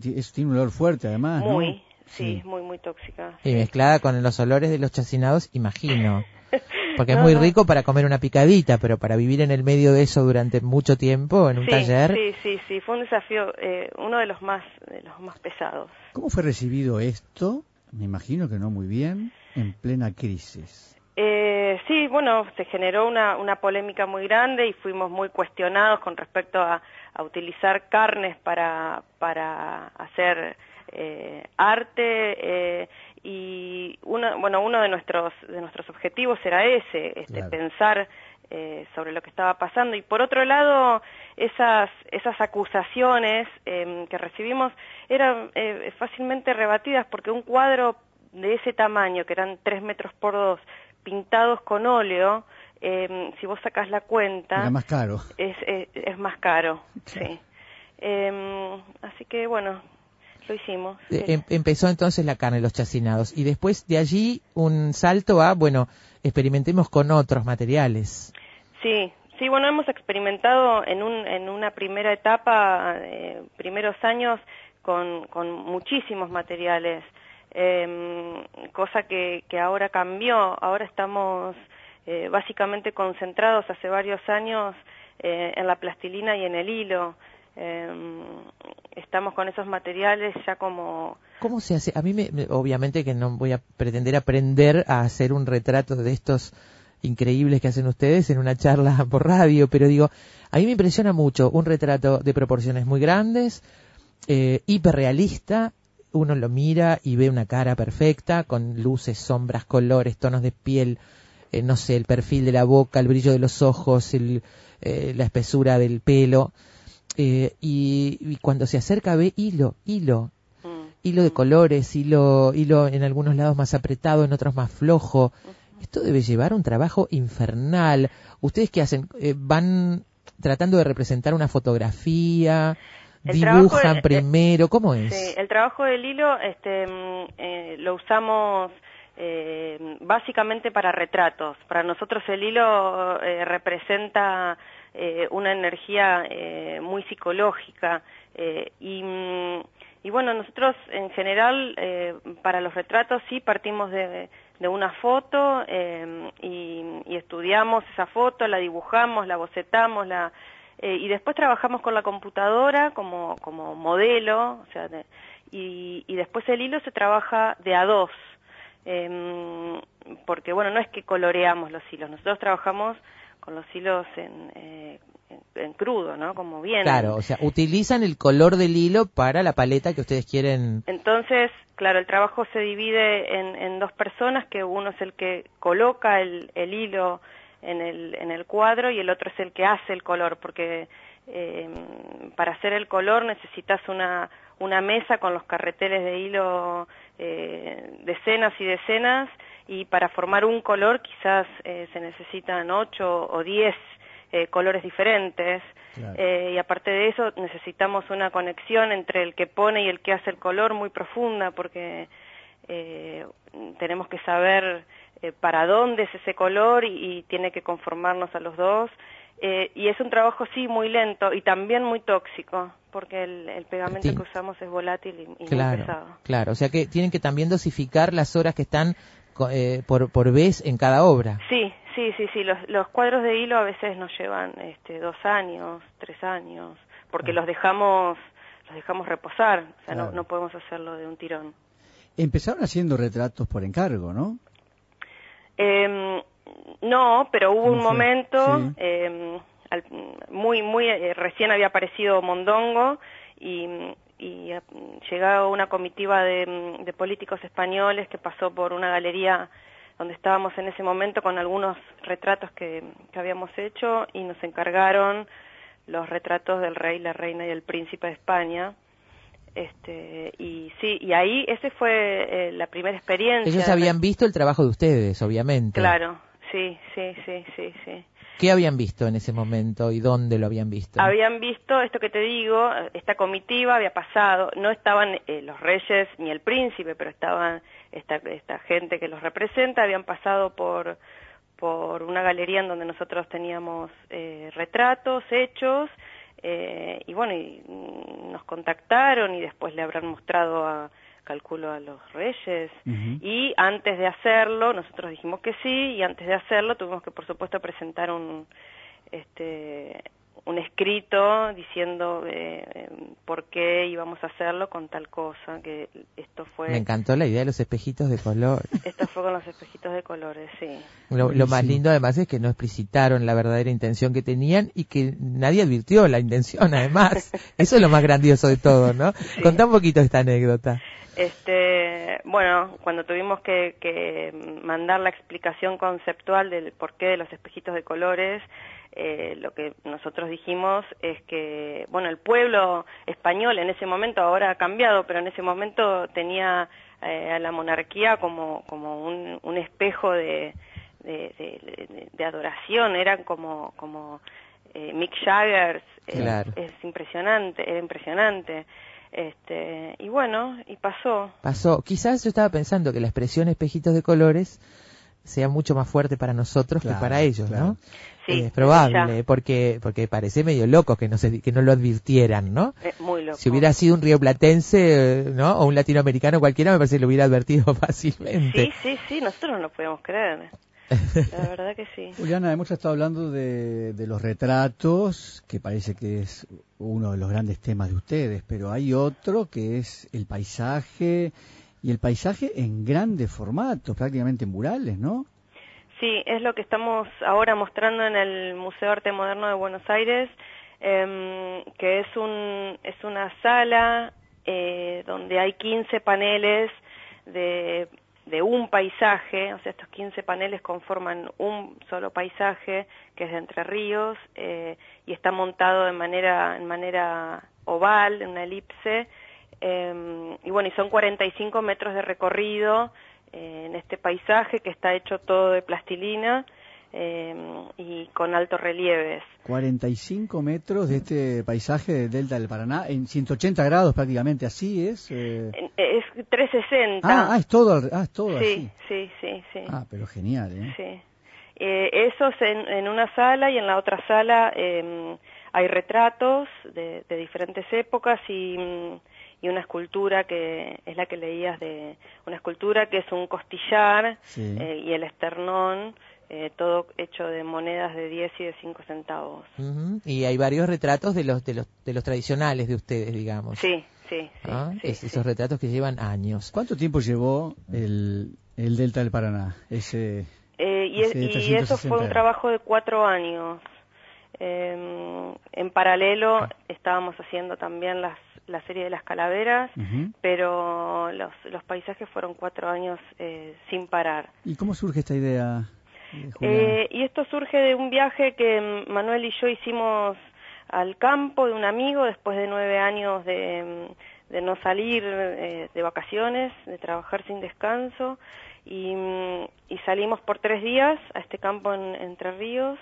un olor fuerte, además, ¿no? Muy, sí, muy, muy tóxica. Y mezclada con los olores de los chacinados, imagino. *laughs* Porque es muy rico para comer una picadita, pero para vivir en el medio de eso durante mucho tiempo en un sí, taller. Sí, sí, sí, fue un desafío, eh, uno de los más, de los más pesados. ¿Cómo fue recibido esto? Me imagino que no muy bien, en plena crisis. Eh, sí, bueno, se generó una, una polémica muy grande y fuimos muy cuestionados con respecto a, a utilizar carnes para, para hacer eh, arte eh, y uno, bueno, uno de nuestros, de nuestros objetivos era ese, este, Claro. pensar eh, sobre lo que estaba pasando y por otro lado esas esas acusaciones eh, que recibimos eran eh, fácilmente rebatidas porque un cuadro de ese tamaño que eran tres metros por dos pintados con óleo eh, si vos sacás la cuenta Era más caro. es, es, es más caro sí Eh, así que bueno lo hicimos Eh, em- empezó entonces la carne, los chacinados. Y después de allí un salto a, bueno, experimentemos con otros materiales. Sí, sí, bueno, hemos experimentado en, un, en una primera etapa, eh, primeros años, con, con muchísimos materiales, eh, cosa que, que ahora cambió. Ahora estamos eh, básicamente concentrados hace varios años eh, en la plastilina y en el hilo. Eh, estamos con esos materiales ya como ¿Cómo se hace? A mí, me- obviamente que no voy a pretender aprender a hacer un retrato de estos increíbles que hacen ustedes en una charla *laughs* por radio, pero digo, a mí me impresiona mucho un retrato de proporciones muy grandes, eh, hiperrealista, uno lo mira y ve una cara perfecta, con luces, sombras, colores, tonos de piel, eh, no sé, el perfil de la boca, el brillo de los ojos, el, eh, la espesura del pelo, eh, y, y cuando se acerca ve hilo, hilo, hilo de colores, hilo, hilo en algunos lados más apretado, en otros más flojo. Esto debe llevar un trabajo infernal. ¿Ustedes qué hacen? Eh, ¿Van tratando de representar una fotografía? El ¿Dibujan de- primero? ¿Cómo es? Sí, el trabajo del hilo este, mm, eh, lo usamos eh, básicamente para retratos. Para nosotros el hilo eh, representa una energía muy psicológica y, mm, y bueno, nosotros en general para los retratos sí partimos de, de una foto y, y estudiamos esa foto, la dibujamos, la bocetamos, la eh, y después trabajamos con la computadora como, como modelo, o sea, de- y, y después el hilo se trabaja de a dos, em, porque bueno, no es que coloreamos los hilos, nosotros trabajamos con los hilos en, eh, en, en crudo, ¿no? Como bien. Claro, o sea, utilizan el color del hilo para la paleta que ustedes quieren. Entonces, claro, el trabajo se divide en, en dos personas, que uno es el que coloca el, el hilo en el, en el cuadro y el otro es el que hace el color, porque eh, para hacer el color necesitas una, una mesa con los carreteles de hilo, eh, decenas y decenas, y para formar un color quizás eh, se necesitan ocho o diez eh, colores diferentes. Eh, y aparte de eso necesitamos una conexión entre el que pone y el que hace el color muy profunda porque eh, tenemos que saber eh, para dónde es ese color y, y tiene que conformarnos a los dos. Eh, y es un trabajo sí muy lento y también muy tóxico porque el, el pegamento Sí. que usamos es volátil y, y muy Claro, pesado. claro. O sea que tienen que también dosificar las horas que están co- eh, por, por vez en cada obra. Sí, sí, sí, sí. Los, los cuadros de hilo a veces nos llevan este, dos años, tres años, porque los dejamos los dejamos reposar. O sea, no, no podemos hacerlo de un tirón. Empezaron haciendo retratos por encargo, ¿no? Eh, no, pero hubo un No sé, momento, sí. eh, al- muy, muy eh, recién había aparecido Mondongo y, y eh, llegaba una comitiva de, de políticos españoles que pasó por una galería donde estábamos en ese momento con algunos retratos que, que habíamos hecho y nos encargaron los retratos del rey, la reina y el príncipe de España. Este, y sí, y ahí ese fue eh, la primera experiencia. Ellos habían visto el trabajo de ustedes, obviamente. Claro, sí, sí, sí, sí, sí. ¿Qué habían visto en ese momento y dónde lo habían visto? Habían visto esto que te digo, esta comitiva había pasado, no estaban eh, los reyes ni el príncipe, pero estaban esta, esta gente que los representa, habían pasado por por una galería en donde nosotros teníamos eh, retratos hechos eh, y bueno, y, mm, nos contactaron y después le habrán mostrado a calculo a los reyes. Y antes de hacerlo nosotros dijimos que sí y antes de hacerlo tuvimos que por supuesto presentar un este un escrito diciendo eh, eh, por qué íbamos a hacerlo con tal cosa que esto fue Me encantó la idea de los espejitos de color. *laughs* esto fue con los espejitos de colores sí Lo, lo más lindo además es que no explicitaron la verdadera intención que tenían y que nadie advirtió la intención *laughs* además. Eso es lo más grandioso de todo, ¿no? Contá un poquito esta anécdota. Este, bueno, cuando tuvimos que, que mandar la explicación conceptual del porqué de los espejitos de colores, eh, lo que nosotros dijimos es que, bueno, el pueblo español en ese momento, ahora ha cambiado, pero en ese momento tenía eh, a la monarquía como, como un, un espejo de, de, de- de- de adoración, eran como, como eh, Mick Jagger, Claro. es impresionante, era impresionante. Este, y bueno, y pasó. Pasó. Quizás yo estaba pensando que la expresión espejitos de colores sea mucho más fuerte para nosotros Claro, que para ellos, claro. ¿no? Sí, es probable, ya. porque porque parece medio loco que no se, que no lo advirtieran, ¿no? Eh, muy loco. Si hubiera sido un rioplatense, ¿no? O un latinoamericano cualquiera, me parece que lo hubiera advertido *laughs* fácilmente. Sí, sí, sí, nosotros no lo podemos creer. La verdad que sí. *laughs* Juliana, hemos estado hablando de, de los retratos, que parece que es uno de los grandes temas de ustedes, pero hay otro que es el paisaje, y el paisaje en grandes formatos, prácticamente en murales, ¿no? Sí, es lo que estamos ahora mostrando en el Museo Arte Moderno de Buenos Aires, em, que es, un, es una sala eh, donde hay 15 paneles de, de un paisaje, o sea, estos 15 paneles conforman un solo paisaje, que es de Entre Ríos, eh, y está montado de manera, en manera oval, en una elipse, em, y bueno, y son 45 metros de recorrido, eh, en este paisaje que está hecho todo de plastilina eh, y con altos relieves. 45 metros de este paisaje del Delta del Paraná, en 180 grados prácticamente, así es. eh. Es 360. Ah, ah, es todo, ah, es todo sí, así. sí, sí, sí. Ah, pero genial, ¿eh? Sí. Eh, esos en, en una sala y en la otra sala eh, hay retratos de, de diferentes épocas y, mm, y una escultura que es la que leías de una escultura que es un costillar Sí. eh, y el esternón eh, todo hecho de monedas de 10 y de 5 centavos. Y hay varios retratos de los, de los de los tradicionales de ustedes, digamos. Sí, sí, sí. ¿Ah? sí, Es- sí. Esos retratos que llevan años. ¿Cuánto tiempo llevó el, el Delta del Paraná? Ese, Eh, y, es- hace y eso fue 360 un trabajo de cuatro años. Eh, en paralelo estábamos haciendo también las, la serie de las calaveras, pero los, los paisajes fueron cuatro años eh, sin parar. ¿Y cómo surge esta idea, eh? Eh, y esto surge de un viaje que mm, Manuel y yo hicimos al campo de un amigo después de nueve años de, mm, de no salir eh, de vacaciones, de trabajar sin descanso y, mm, y salimos por tres días a este campo en Entre Ríos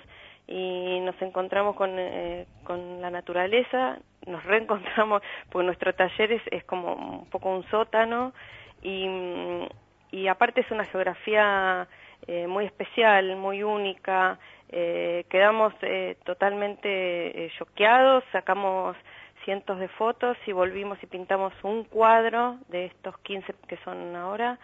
y nos encontramos con, eh, con la naturaleza, nos *laughs* reencontramos, porque nuestro taller es, es como un poco un sótano y, mm, y aparte es una geografía eh, muy especial, muy única, eh, quedamos eh, totalmente eh, choqueados, sacamos cientos de fotos y volvimos y pintamos un cuadro de estos 15 que son ahora.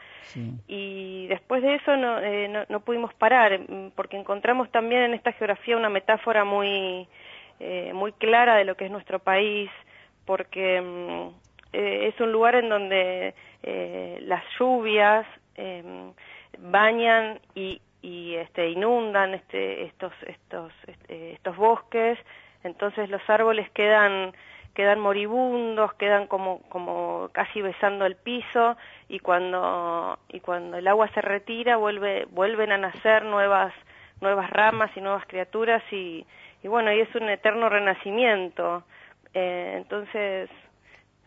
Y después de eso no, eh, no, no pudimos parar mm, porque encontramos también en esta geografía una metáfora muy eh, muy clara de lo que es nuestro país porque mm, eh, es un lugar en donde eh, las lluvias eh, bañan y, y este, inundan este, estos, estos, este, estos bosques, entonces los árboles quedan quedan moribundos, quedan como, como casi besando el piso y cuando, y cuando el agua se retira vuelve, vuelven a nacer nuevas, nuevas ramas y nuevas criaturas y, y bueno, y es un eterno renacimiento. Eh, entonces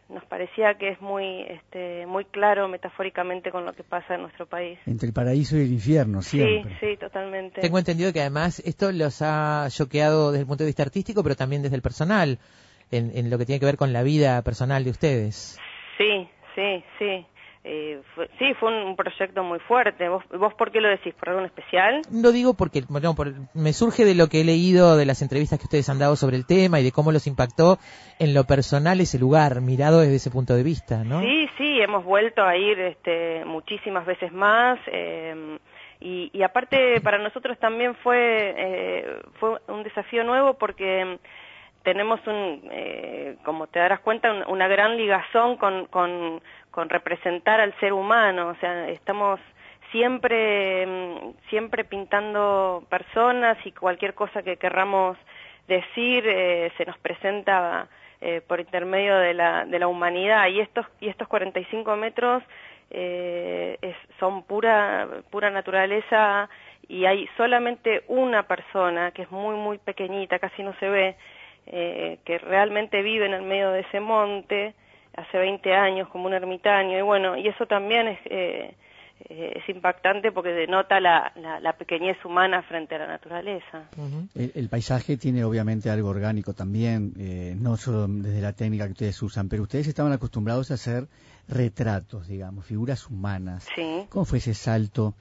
nos parecía que es muy, este, muy claro metafóricamente con lo que pasa en nuestro país. Entre el paraíso y el infierno, siempre. Sí, sí, totalmente. Tengo entendido que además esto los ha choqueado desde el punto de vista artístico, pero también desde el personal, en, en lo que tiene que ver con la vida personal de ustedes. Sí, sí, sí. Eh, fue, sí, fue un, un proyecto muy fuerte. ¿Vos, ¿Vos por qué lo decís? ¿Por algo en especial? Lo digo porque bueno, por- me surge de lo que he leído de las entrevistas que ustedes han dado sobre el tema y de cómo los impactó en lo personal ese lugar, mirado desde ese punto de vista, ¿no? Sí, sí, hemos vuelto a ir este, muchísimas veces más. eh, y, y aparte para nosotros también fue, eh, fue un desafío nuevo porque tenemos un, eh, como te darás cuenta, un- una gran ligazón con, con, representar al ser humano. O sea, estamos siempre, mm, siempre pintando personas y cualquier cosa que querramos decir eh, se nos presenta eh, por intermedio de la, de la humanidad y estos y estos 45 metros eh, es- son pura pura naturaleza y hay solamente una persona que es muy muy pequeñita casi no se ve eh, que realmente vive en el medio de ese monte hace 20 años como un ermitaño y bueno y eso también es eh, eh, es impactante porque denota la, la, la pequeñez humana frente a la naturaleza. El, el paisaje tiene obviamente algo orgánico también, eh, no solo desde la técnica que ustedes usan, pero ustedes estaban acostumbrados a hacer retratos, digamos, figuras humanas. Sí. ¿Cómo fue ese salto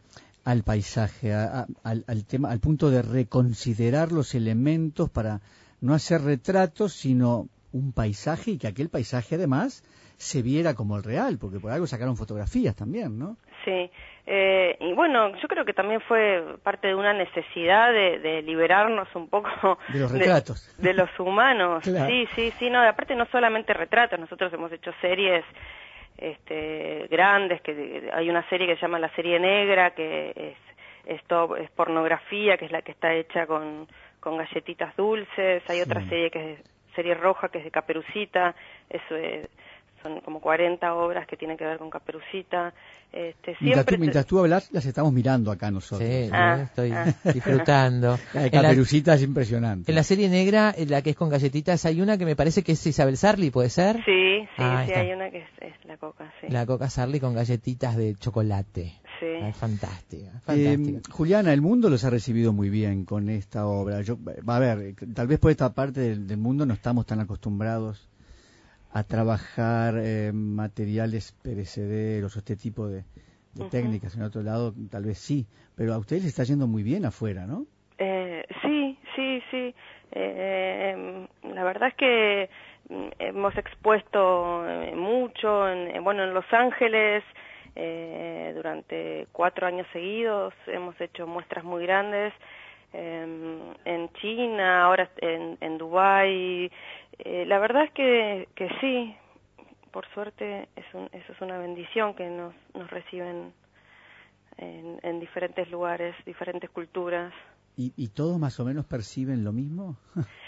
al paisaje, a- a- al, al tema, al punto de reconsiderar los elementos para no hacer retratos, sino un paisaje y que aquel paisaje además se viera como el real, porque por algo sacaron fotografías también, ¿no? Sí, eh, y bueno, yo creo que también fue parte de una necesidad de, de liberarnos un poco De los retratos. de, los humanos. *laughs* Claro. Sí, sí, sí, no, aparte no solamente retratos, nosotros hemos hecho series este, grandes, que hay una serie que se llama La Serie Negra, que es, es, todo- es pornografía, que es la que está hecha con, con galletitas dulces, hay otra Sí. serie que es serie roja, que es de Caperucita, eso es- son como 40 obras que tienen que ver con Caperucita. Este, Mientras siempre tú, mientras tú hablas, las estamos mirando acá nosotros. Sí, Ah, estoy ah. *laughs* disfrutando. *laughs* La de En la- Caperucita es impresionante. En la serie negra, en la que es con galletitas, hay una que me parece que es Isabel Sarli, ¿puede ser? Sí, sí, Ah, sí, está. hay una que es, es la coca, sí. La Coca Sarli con galletitas de chocolate. Sí. Ah, es fantástica, Eh, fantástica. Juliana, el mundo los ha recibido muy bien con esta obra. Yo, va a ver, tal vez por esta parte del, del mundo no estamos tan acostumbrados a trabajar eh, materiales perecederos o este tipo de, técnicas. En otro lado, tal vez sí, pero a ustedes les está yendo muy bien afuera, ¿no? Eh, sí, sí, sí. Eh, la verdad es que mm, hemos expuesto eh, mucho, en, eh, bueno, en Los Ángeles eh, durante cuatro años seguidos, hemos hecho muestras muy grandes. Eh, en China, ahora en, en Dubái. Eh, la verdad es que, que sí, por suerte es un- eso es una bendición que nos, nos reciben en, en diferentes lugares, diferentes culturas. ¿Y, y todos más o menos perciben lo mismo? *laughs*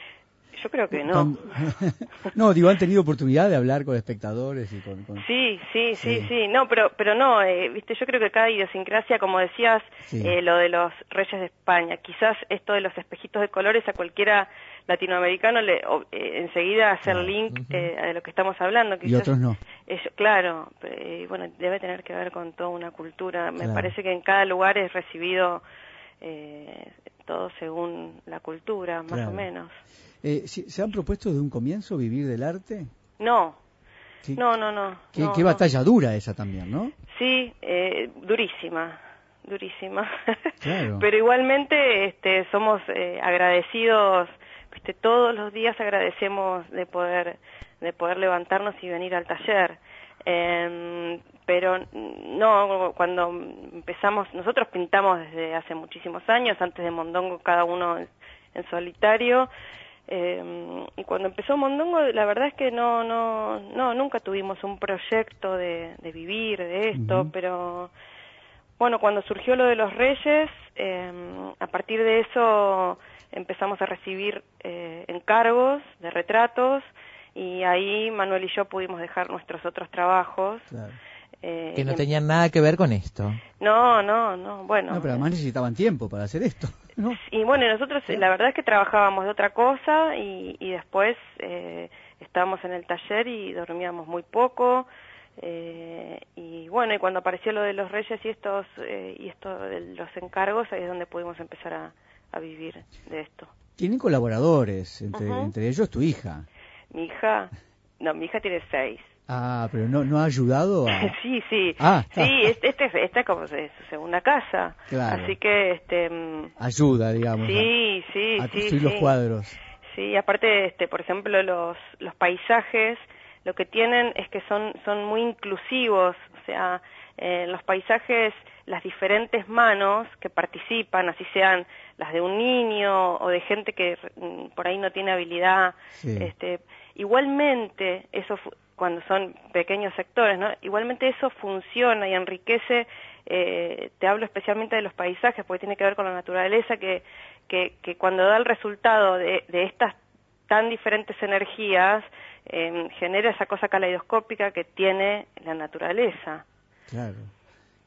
Yo creo que no. *laughs* No, digo, han tenido oportunidad de hablar con espectadores y con... con- Sí, sí, sí, Sí. sí. No, pero, pero no, eh, viste, yo creo que cada idiosincrasia, como decías, Sí. eh, lo de los reyes de España, quizás esto de los espejitos de colores a cualquiera latinoamericano le o- eh, enseguida hacer link eh, a lo que estamos hablando. Y Quizás otros no. claro, eh, bueno, debe tener que ver con toda una cultura. Me Claro. parece que en cada lugar es recibido eh, todo según la cultura, más Claro. o menos. Eh, ¿se han propuesto desde un comienzo vivir del arte? No, Sí. no, no, no. Qué, no, qué no. batalla dura esa también, ¿no? Sí, eh, durísima, durísima. *laughs* Claro. Pero igualmente este, somos eh, agradecidos, viste, todos los días agradecemos de poder, de poder levantarnos y venir al taller. Em, pero no, cuando empezamos, nosotros pintamos desde hace muchísimos años, antes de Mondongo cada uno en, en solitario, eh, y cuando empezó Mondongo, la verdad es que no, no, no, nunca tuvimos un proyecto de, de vivir de esto, pero bueno, cuando surgió lo de los Reyes, eh, a partir de eso empezamos a recibir eh, encargos de retratos y ahí Manuel y yo pudimos dejar nuestros otros trabajos. Eh, Que no em- tenían nada que ver con esto. No, no, no, bueno. No, pero además necesitaban tiempo para hacer esto. ¿no? *laughs* Y bueno, nosotros eh, la verdad es que trabajábamos de otra cosa y, y después eh, estábamos en el taller y dormíamos muy poco. eh, y bueno, y cuando apareció lo de los reyes y estos eh, y esto de los encargos, ahí es donde pudimos empezar a, a vivir de esto. Tienen colaboradores, entre ellos tu hija. Mi hija, no, mi hija tiene seis. Ah, pero no, no ha ayudado a... *laughs* sí, sí, Ah. sí, este, este, es- esta es como de su segunda casa, Claro. así que este, mm, Ayuda, digamos. sí, sí, a, sí, construir los sí. cuadros. Sí, aparte, este, por ejemplo, los, los paisajes, lo que tienen es que son, son muy inclusivos, o sea, eh, los paisajes las diferentes manos que participan, así sean las de un niño o de gente que mm, por ahí no tiene habilidad, Sí. este, igualmente eso cuando son pequeños sectores, ¿no? Igualmente eso funciona y enriquece. eh, te hablo especialmente de los paisajes porque tiene que ver con la naturaleza que que, que cuando da el resultado de, de estas tan diferentes energías eh, genera esa cosa caleidoscópica que tiene la naturaleza. Claro.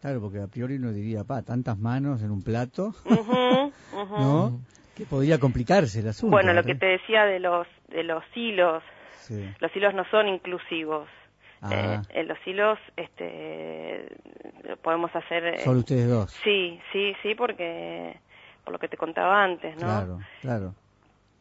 Claro, porque a priori uno diría, pa, tantas manos en un plato. *laughs* ¿no? Que podría complicarse el asunto. Bueno, lo ¿verdad? que te decía de los de los hilos, Sí. los hilos no son inclusivos. Ah. Eh, en los hilos este lo podemos hacer eh, Solo ustedes dos. Sí, sí, sí, porque por lo que te contaba antes, ¿no? Claro, claro.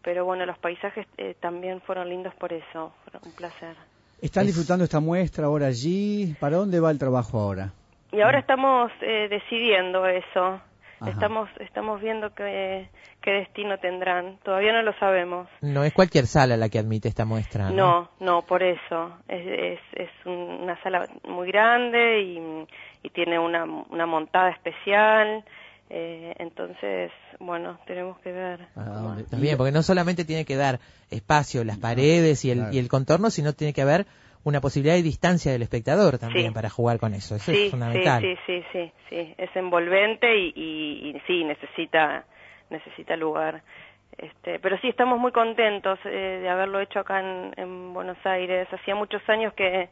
Pero bueno, los paisajes eh, también fueron lindos por eso, fueron un placer. ¿Están disfrutando esta muestra ahora allí? ¿Para dónde va el trabajo ahora? Y ahora estamos eh, decidiendo eso. Ajá. Estamos estamos viendo qué, qué destino tendrán. Todavía no lo sabemos. No es cualquier sala la que admite esta muestra. No, No, no, por eso. Es, es, es un- una sala muy grande y, y tiene una, una montada especial. eh, entonces, bueno, tenemos que ver. Está bien, porque no solamente tiene que dar espacio, las paredes y el, claro. y el contorno, sino tiene que haber una posibilidad de distancia del espectador también Sí. para jugar con eso. Eso sí, es fundamental. Sí, sí, sí, sí, sí. Es envolvente y, y, y sí, necesita, necesita lugar. Este, pero sí, estamos muy contentos eh, de haberlo hecho acá en, en Buenos Aires. Hacía muchos años que,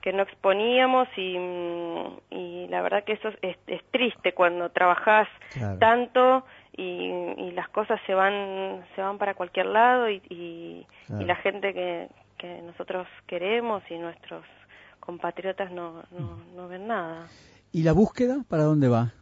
que no exponíamos y, mm, y la verdad que eso es, es triste cuando trabajás Claro. tanto y, y las cosas se van se van para cualquier lado y, y, Claro. y la gente que, que nosotros queremos y nuestros compatriotas no, no, no ven nada. ¿Y la búsqueda para dónde va?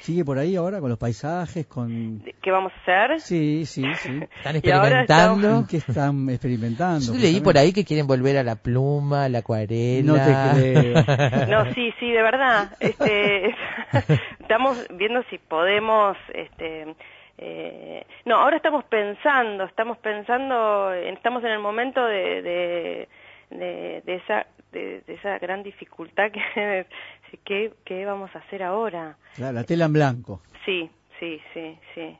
¿Sigue por ahí ahora con los paisajes, con...? ¿Qué vamos a hacer? Sí, sí, sí. *laughs* Están experimentando. ¿En qué están experimentando? Yo leí por ahí que quieren volver a la pluma, a la acuarela. No te creo. *laughs* No, sí, sí, de verdad. Este, *laughs* estamos viendo si podemos, este, eh, no, ahora estamos pensando, estamos pensando, estamos en el momento de, de, de, de esa, de, de esa gran dificultad que *laughs* ¿qué, qué vamos a hacer ahora? Claro, la tela en blanco. Sí, sí, sí, sí.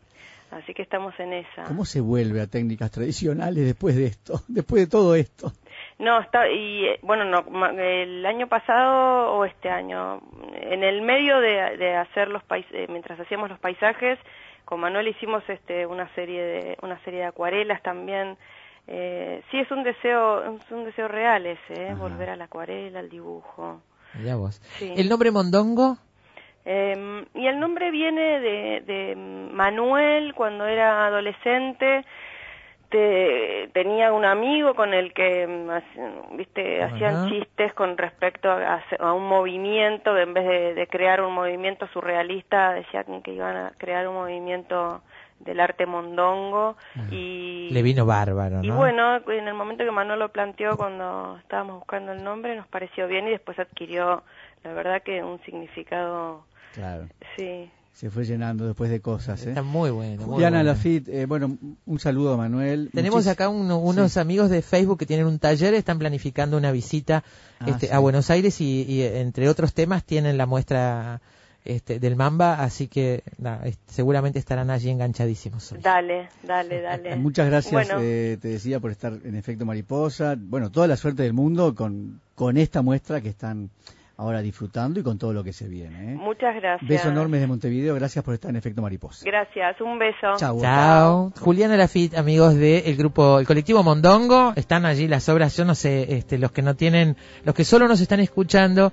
Así que estamos en esa. ¿Cómo se vuelve a técnicas tradicionales después de esto? *laughs* Después de todo esto. No, está, y eh, bueno, no, el año pasado o este año, en el medio de, de hacer los pais eh, mientras hacíamos los paisajes, con Manuel hicimos este, una serie de, una serie de acuarelas también, Eh, sí, es un deseo, es un deseo real ese, ¿eh? volver a la acuarela, al dibujo. Mirá vos. Sí. ¿El nombre Mondongo? Eh, y el nombre viene de, de Manuel cuando era adolescente. Te, tenía un amigo con el que mm, viste Ajá. hacían chistes con respecto a, a un movimiento en vez de, de crear un movimiento surrealista decían que iban a crear un movimiento del arte mondongo y Le vino bárbaro, y ¿no? bueno, en el momento que Manuel lo planteó cuando estábamos buscando el nombre nos pareció bien y después adquirió la verdad que un significado Claro. sí Se fue llenando después de cosas. ¿eh? Está muy bueno. Juliana bueno. Lafitte, eh, bueno, un saludo a Manuel. Tenemos Muchis- acá uno- unos amigos de Facebook que tienen un taller, están planificando una visita Ah, este, sí. a Buenos Aires y, y, entre otros temas tienen la muestra este, del Mamba, así que es- seguramente estarán allí enganchadísimos. dale dale dale *laughs* Muchas gracias, bueno eh, te decía, por estar en Efecto Mariposa. Bueno, toda la suerte del mundo con, con esta muestra que están ahora disfrutando y con todo lo que se viene. ¿eh? muchas gracias Beso enorme de Montevideo, gracias por estar en Efecto Mariposa. gracias un beso Chau. Chao. Juliana Lafitte, amigos del grupo, el colectivo Mondongo, están allí las obras, yo no sé, este, los que no tienen, los que solo nos están escuchando,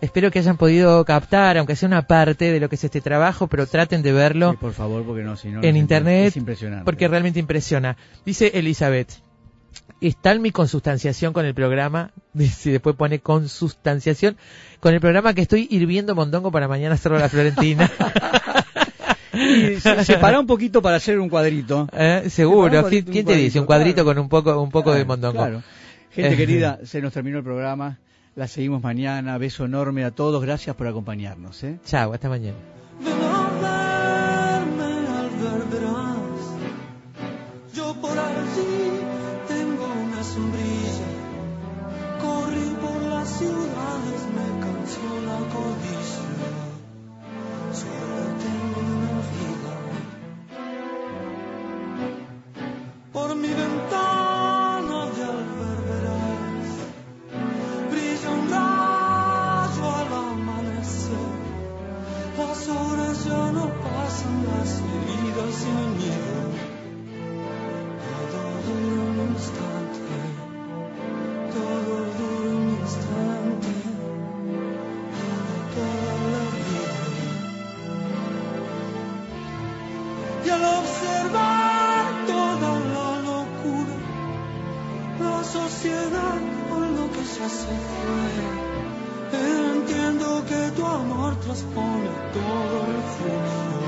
espero que hayan podido captar, aunque sea una parte de lo que es este trabajo, pero traten de verlo. Sí, por favor, porque no, si no, en no- internet Es impresionante. porque realmente impresiona. Dice Elizabeth, está en mi consustanciación con el programa, *laughs* dice, después pone consustanciación, con el programa que estoy hirviendo mondongo para mañana hacerlo a la Florentina. *laughs* Y se, separa un poquito para hacer un cuadrito. *laughs* Eh, Seguro, un ¿quién, cuadrito, quién un te dice? Un cuadrito, con un poco, un poco de mondongo. claro. Gente Eh, querida, se nos terminó el programa. La seguimos mañana. Beso enorme a todos. Gracias por acompañarnos. ¿eh? Chao, hasta mañana. Heridas se han ido. Todo dura un instante, se fue. Entiendo que tu amor transpone todo refugio.